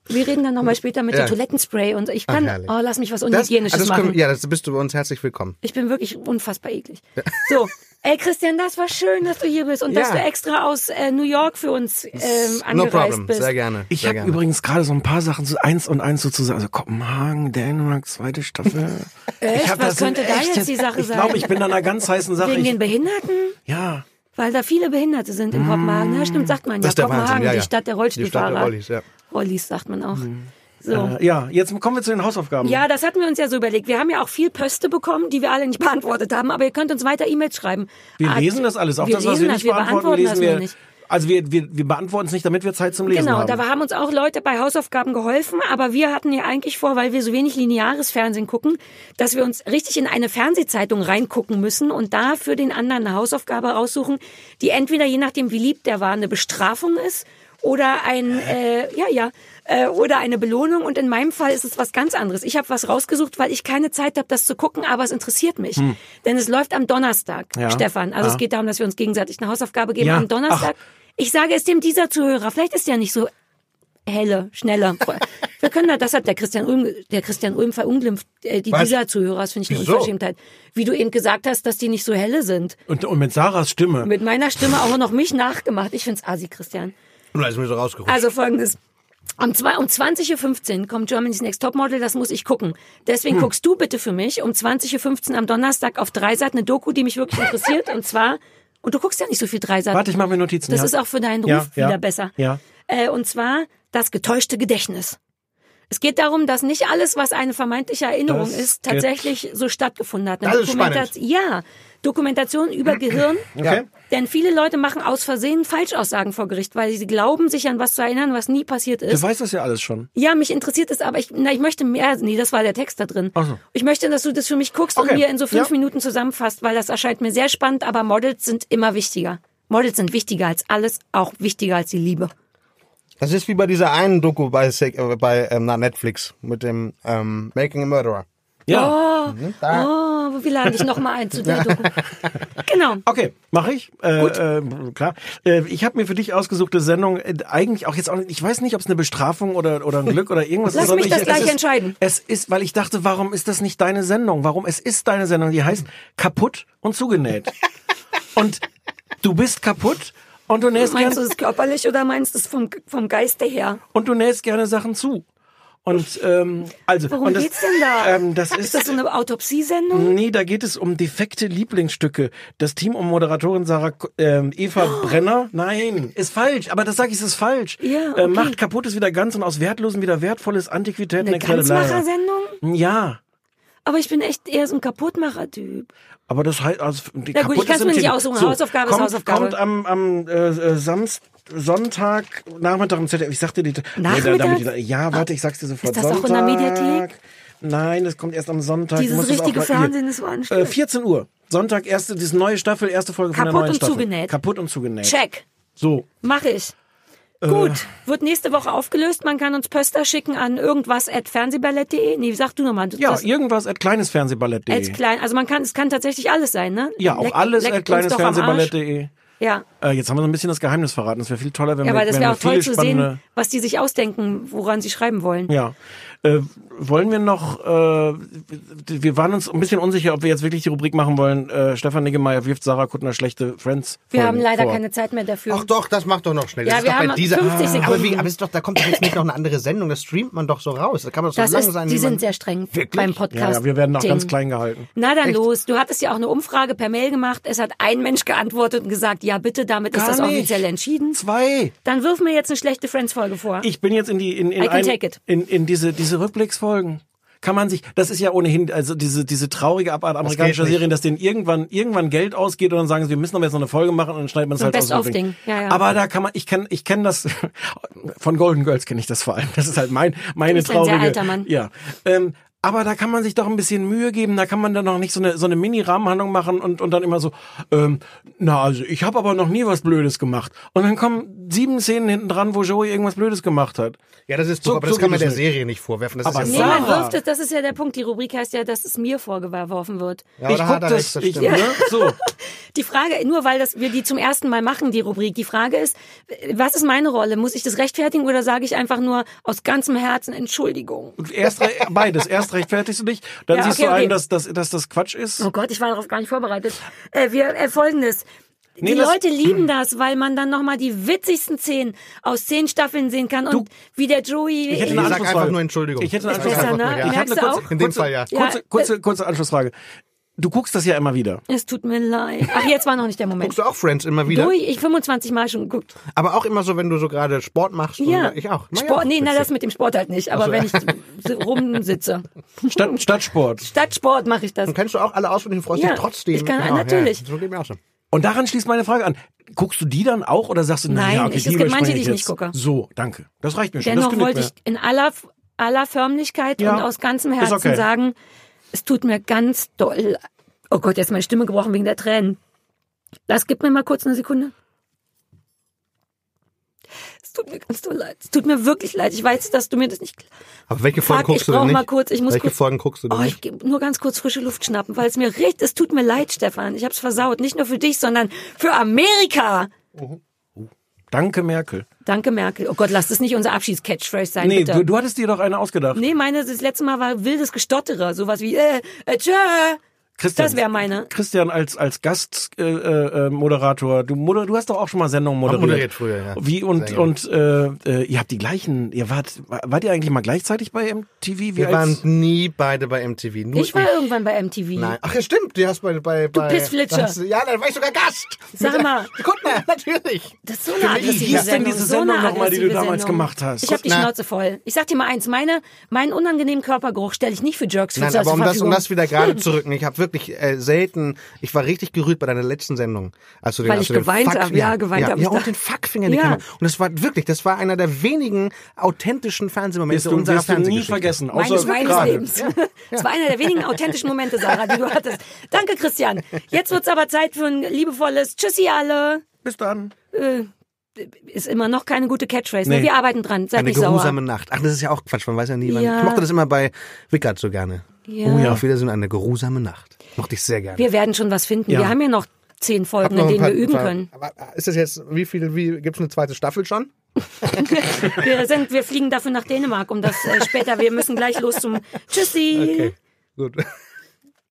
wir reden dann nochmal später mit Ja. dem Toilettenspray und ich Ach, kann, herrlich. oh, lass mich was Das, Unhygienisches also das können, machen. ja, das bist du bei uns herzlich willkommen. Ich bin wirklich unfassbar eklig. So, ey Christian, das war schön, dass du hier bist und dass Ja. du extra aus äh, New York für uns ähm, No angereist problem, bist. sehr gerne. Ich habe übrigens gerade so ein paar Sachen, so eins und eins sozusagen. Also Kopenhagen, Dänemark, zweite Staffel. Echt? Ich Was das könnte da echt jetzt die Sache Ich sein? glaube, ich bin an einer ganz heißen Sache. Wegen Ich, den Behinderten? ja. Weil da viele Behinderte sind in Kopenhagen. Ja, stimmt, sagt man Das ja. Kopenhagen, Wahnsinn, ja, die ja. Stadt der Die Rollstuhlfahrer. Stadt der Rollis, ja. Rollis sagt man auch. So. Äh, ja, jetzt kommen wir zu den Hausaufgaben. Ja, das hatten wir uns ja so überlegt. Wir haben ja auch viel Pöste bekommen, die wir alle nicht beantwortet haben, aber ihr könnt uns weiter E-Mails schreiben. Wir Ah, lesen das alles. Auch wir das, was wir nicht wir beantworten, lesen das wir. nicht. Also wir, wir, wir beantworten es nicht, damit wir Zeit zum Lesen Genau, haben. da haben uns auch Leute bei Hausaufgaben geholfen, aber wir hatten ja eigentlich vor, weil wir so wenig lineares Fernsehen gucken, dass wir uns richtig in eine Fernsehzeitung reingucken müssen und da für den anderen eine Hausaufgabe raussuchen, die entweder je nachdem, wie lieb der war, eine Bestrafung ist oder ein, äh, ja, ja, äh, oder eine Belohnung. Und in meinem Fall ist es was ganz anderes. Ich habe was rausgesucht, weil ich keine Zeit habe, das zu gucken, aber es interessiert mich. Denn es läuft am Donnerstag, Hm. Ja. Stefan. Also Ja. es geht darum, dass wir uns gegenseitig eine Hausaufgabe geben Ja. am Donnerstag. Ich sage es dem dieser Zuhörer. Vielleicht ist der nicht so helle, schneller. Wir können da, das hat der Christian Ulm, der Christian Ulm verunglimpft, äh, die Was? dieser Zuhörer, das finde ich eine Wieso? Unverschämtheit. Wie du eben gesagt hast, dass die nicht so helle sind. und, und mit Sarahs Stimme. Mit meiner Stimme auch noch mich nachgemacht. Ich find's assi, Christian. Da ist mir so rausgerutscht. Also folgendes. Um, zwei, um 20.15 Uhr kommt Germany's Next Topmodel, das muss ich gucken. Deswegen Hm. guckst du bitte für mich um 20.15 Uhr am Donnerstag auf Dreisat eine Doku, die mich wirklich interessiert. und zwar, und du guckst ja nicht so viel Dreisat. Warte, ich mache mir Notizen. Das ja. ist auch für deinen Ruf Ja, ja, wieder besser. ja. Äh, und zwar das getäuschte Gedächtnis. Es geht darum, dass nicht alles, was eine vermeintliche Erinnerung Das ist, tatsächlich so stattgefunden hat. Eine Das ist spannend. ja, Dokumentation über Gehirn. Okay. Denn viele Leute machen aus Versehen Falschaussagen vor Gericht, weil sie glauben, sich an was zu erinnern, was nie passiert Du ist. weißt das ja alles schon. Ja, mich interessiert es, aber ich, na, ich möchte mehr. Nee, das war der Text da drin. Ach so. Ich möchte, dass du das für mich guckst Okay. und mir in so fünf Ja. Minuten zusammenfasst, weil das erscheint mir sehr spannend, aber Models sind immer wichtiger. Models sind wichtiger als alles, auch wichtiger als die Liebe. Das ist wie bei dieser einen Doku bei, äh, bei ähm, na, Netflix mit dem ähm, Making a Murderer. Ja. Oh, wir laden dich nochmal ein zu der Doku. Genau. Okay, mache ich. Äh, äh, klar. Äh, ich habe mir für dich ausgesuchte Sendung äh, eigentlich auch jetzt auch nicht, ich weiß nicht, ob es eine Bestrafung oder oder ein Glück oder irgendwas Lass ist. sondern mich das ich, gleich es ist, entscheiden. Es ist, weil ich dachte, warum ist das nicht deine Sendung? Warum es ist deine Sendung? Die heißt kaputt und zugenäht. und du bist kaputt und du nähst Meinst du gerne es körperlich oder meinst du es vom, vom Geiste her? und du nähst gerne Sachen zu. Und ähm, also Worum und das, geht's denn da? Ähm, das ist ist, das so eine Autopsiesendung? Nee, da geht es um defekte Lieblingsstücke. Das Team um Moderatorin Sarah ähm, Eva Brenner. Nein, ist falsch. Aber das sage ich, ist falsch. Ja, äh, okay. macht kaputtes wieder ganz und aus Wertlosen wieder wertvolles Antiquitäten. Eine. Ganzmacher-Sendung? Ja. Aber ich bin echt eher so ein Kaputtmacher-Typ. Aber das heißt, also die Na gut, ich kaputt kann's ist mir nicht aussuchen. Hausaufgabe ist kommt, Hausaufgabe. Kommt am, am äh, äh, Samst, Sonntag, Nachmittag im ZDF. Ich sagte die. Nachmittag? damit, ja, warte, ich sag's dir sofort. Ist das auch in Sonntag. der Mediathek? Nein, das kommt erst am Sonntag. Dieses es richtige. Fernsehen ist so Äh, anstrengend. 14 Uhr. Sonntag, erste, diese neue Staffel, erste Folge von der Kaputt neuen und Staffel. zugenäht. Kaputt und zugenäht. Check. So. Mach ich. Äh. Gut, wird nächste Woche aufgelöst. Man kann uns Pöster schicken an irgendwas at fernsehballett.de. Nee, sag du nochmal. Ja, das, irgendwas at kleinesfernsehballett.de. als klein. Also man kann, es kann tatsächlich alles sein, ne? Ja, auch Leck- alles leckt at kleinesfernsehballett.de. Ja. Äh, jetzt haben wir so ein bisschen das Geheimnis verraten. Es wäre viel toller, wenn Ja, wir, aber das wenn wäre auch toll zu sehen, was die sich ausdenken, woran sie schreiben wollen. Ja. Äh, wollen wir noch, äh, wir waren uns ein bisschen unsicher, ob wir jetzt wirklich die Rubrik machen wollen, äh, Stefan Niggemeier wirft Sarah Kuttner schlechte Friends Wir haben leider vor. keine Zeit mehr dafür. Ach doch, das macht doch noch schnell. Ja, das ist wir doch bei haben dieser, 50 Sekunden. Aber, wie, aber ist doch, da kommt doch jetzt nicht noch eine andere Sendung, das streamt man doch so raus. Da kann man doch so das lang ist, sein. die sind sehr streng Wirklich? beim Ja, Podcast. ja, wir werden auch ganz klein gehalten. Na dann Echt? los. Du hattest ja auch eine Umfrage per Mail gemacht. Es hat ein Mensch geantwortet und gesagt, ja bitte, damit ist Gar das nicht. offiziell entschieden. Zwei. Dann wirf mir jetzt eine schlechte Friends-Folge vor. Ich bin jetzt in die in, in, ein, in, in diese diese Rückblicksfolgen. Kann man sich, das ist ja ohnehin, also diese diese traurige Abart amerikanischer. Serien, dass denen irgendwann irgendwann Geld ausgeht und dann sagen sie, wir müssen aber jetzt noch eine Folge machen und dann schneidet man es So ein halt aus. dem Best-of-Ding. Ding. Ja, ja. Aber da kann man, ich kenne ich kenne das von Golden Girls kenne ich das vor allem. Das ist halt mein meine Du bist ein sehr traurige. alter Mann. Ja. Ähm, aber da kann man sich doch ein bisschen Mühe geben, da kann man dann noch nicht so eine, so eine Mini-Rahmenhandlung machen und, und dann immer so, ähm, na also ich habe aber noch nie was Blödes gemacht. Und dann kommen sieben Szenen hinten dran, wo Joey irgendwas Blödes gemacht hat. Ja, das ist So- aber so das kann man der. Serie nicht vorwerfen. Das Aber ist Nee, ja man Sarah. wirft es, das ist ja der Punkt. Die Rubrik heißt ja, dass es mir vorgeworfen wird. ja, ich da guck hat er das, ich, stimmt. ne? so. Die Frage, nur weil das, wir die zum ersten Mal machen, die Rubrik, die Frage ist, was ist meine Rolle? Muss ich das rechtfertigen oder sage ich einfach nur aus ganzem Herzen Entschuldigung? Erst beides. Erst rechtfertigst du dich, dann Ja, siehst okay, du ein, okay. dass, dass, dass das Quatsch ist. Oh Gott, ich war darauf gar nicht vorbereitet. Äh, wir äh, folgendes. Nee, die Leute lieben das, weil man dann nochmal die witzigsten Szenen aus zehn Staffeln sehen kann und wie der Joey. Ich hätte Ich eine sag Anschlussfrage. einfach nur Entschuldigung. Ich hätte eine Ich Besser, Anschlussfrage. ne? Ich habe Merkst eine du kurze, auch? In dem Fall ja. Kurze, kurze, kurze Anschlussfrage. Du guckst das ja immer wieder. es tut mir leid. Ach, jetzt war noch nicht der Moment. Guckst du auch Friends immer wieder? Durch, ich 25 Mal schon geguckt. Aber auch immer so, wenn du so gerade Sport machst. Ja. Und ich auch. Na ja, Sport, nee, na, das mit dem Sport halt nicht. Aber so, wenn ja. ich rumsitze. Stadt, Stadtsport. Statt Sport mache ich das. Und kennst du auch alle auswendig und freust Ja, dich trotzdem. ich kann- Ja, natürlich. Ja, so geht mir auch so. Und daran schließt meine Frage an. Guckst du die dann auch oder sagst du, na Nein, ja, okay, es gibt manche, die ich jetzt. nicht gucke. So, danke. Das reicht mir schon. Dennoch wollte mir. ich in aller, aller Förmlichkeit Ja, und aus ganzem Herzen okay. sagen, es tut mir ganz doll. Oh Gott, jetzt ist meine Stimme gebrochen wegen der Tränen. Das gib mir mal kurz eine Sekunde. Es tut mir ganz doll leid. Es tut mir wirklich leid. Ich weiß, dass du mir das nicht. Aber welche Folgen Fuck, guckst ich du denn nicht? mal kurz, ich muss welche kurz- Folgen guckst du denn Oh, nicht? ich nur ganz kurz frische Luft schnappen, weil es mir richtig, es tut mir leid, Stefan. Ich hab's versaut. Nicht nur für dich, sondern für Amerika. Danke, Merkel. Danke, Merkel. Oh Gott, lass das nicht unser Abschiedscatchphrase sein, Nee, du, du hattest dir doch eine ausgedacht. Nee, meine, das letzte Mal war wildes Gestotterer. Sowas wie, äh, äh, tschö. Christian, Das wäre meine. Christian als als Gastmoderator, äh, äh, Moderator, du, moder du hast doch auch schon mal Sendungen moderiert. moderiert früher, ja. Wie und Sehr und äh, äh, ihr habt die gleichen, ihr wart wart ihr eigentlich mal gleichzeitig bei MTV? Wie Wir als- waren nie beide bei MTV. Nur Ich war irgendwann bei MTV. Nein. Ach ja, stimmt. Du hast bei, bei, bei Pissflitscher. hast du- Ja, da war ich sogar Gast. Sag Mit- mal. Kuttner, natürlich. Das ist so eine Wie hieß denn Sendung. diese so eine Sendung nochmal, die du damals Sendung. gemacht hast? Ich habe die Na. Schnauze voll. Ich sag dir mal eins, meine, meinen unangenehmen Körpergeruch stelle ich nicht für Jerks Nein, aber um das, um das wieder gerade zu rücken, ich habe wirklich äh, selten, ich war richtig gerührt bei deiner letzten Sendung. Als du den, Weil als ich du den geweint Fuck- hab, ja, geweint ja, hab Ja, und den Fuckfinger in die Ja. Kamera. Und das war wirklich, das war einer der wenigen authentischen Fernsehmomente du, unserer du nie Fernsehgeschichte. vergessen. meines, Außer meines gerade. Lebens. Das war einer der wenigen authentischen Momente, Sarah, die du hattest. Danke, Christian. Jetzt wird's aber Zeit für ein liebevolles Tschüssi alle. Bis dann. Ist immer noch keine gute Catchphrase. Ne? Nee. Wir arbeiten dran. Seid Eine nicht geruhsame sauer. Nacht. Ach, das ist ja auch Quatsch, man weiß ja nie. Ja. Ich mochte das immer bei Wickert so gerne. Ja. Oh ja. Auf Wiedersehen, eine geruhsame Nacht. Mochte ich sehr gerne. Wir werden schon was finden. Ja. Wir haben ja noch zehn Folgen, noch in denen paar- wir üben paar- können. Aber ist das jetzt, wie viel, wie, gibt's eine zweite Staffel schon? Wir, sind, wir fliegen dafür nach Dänemark, um das äh, später. Wir müssen gleich los zum Tschüssi. Okay, gut.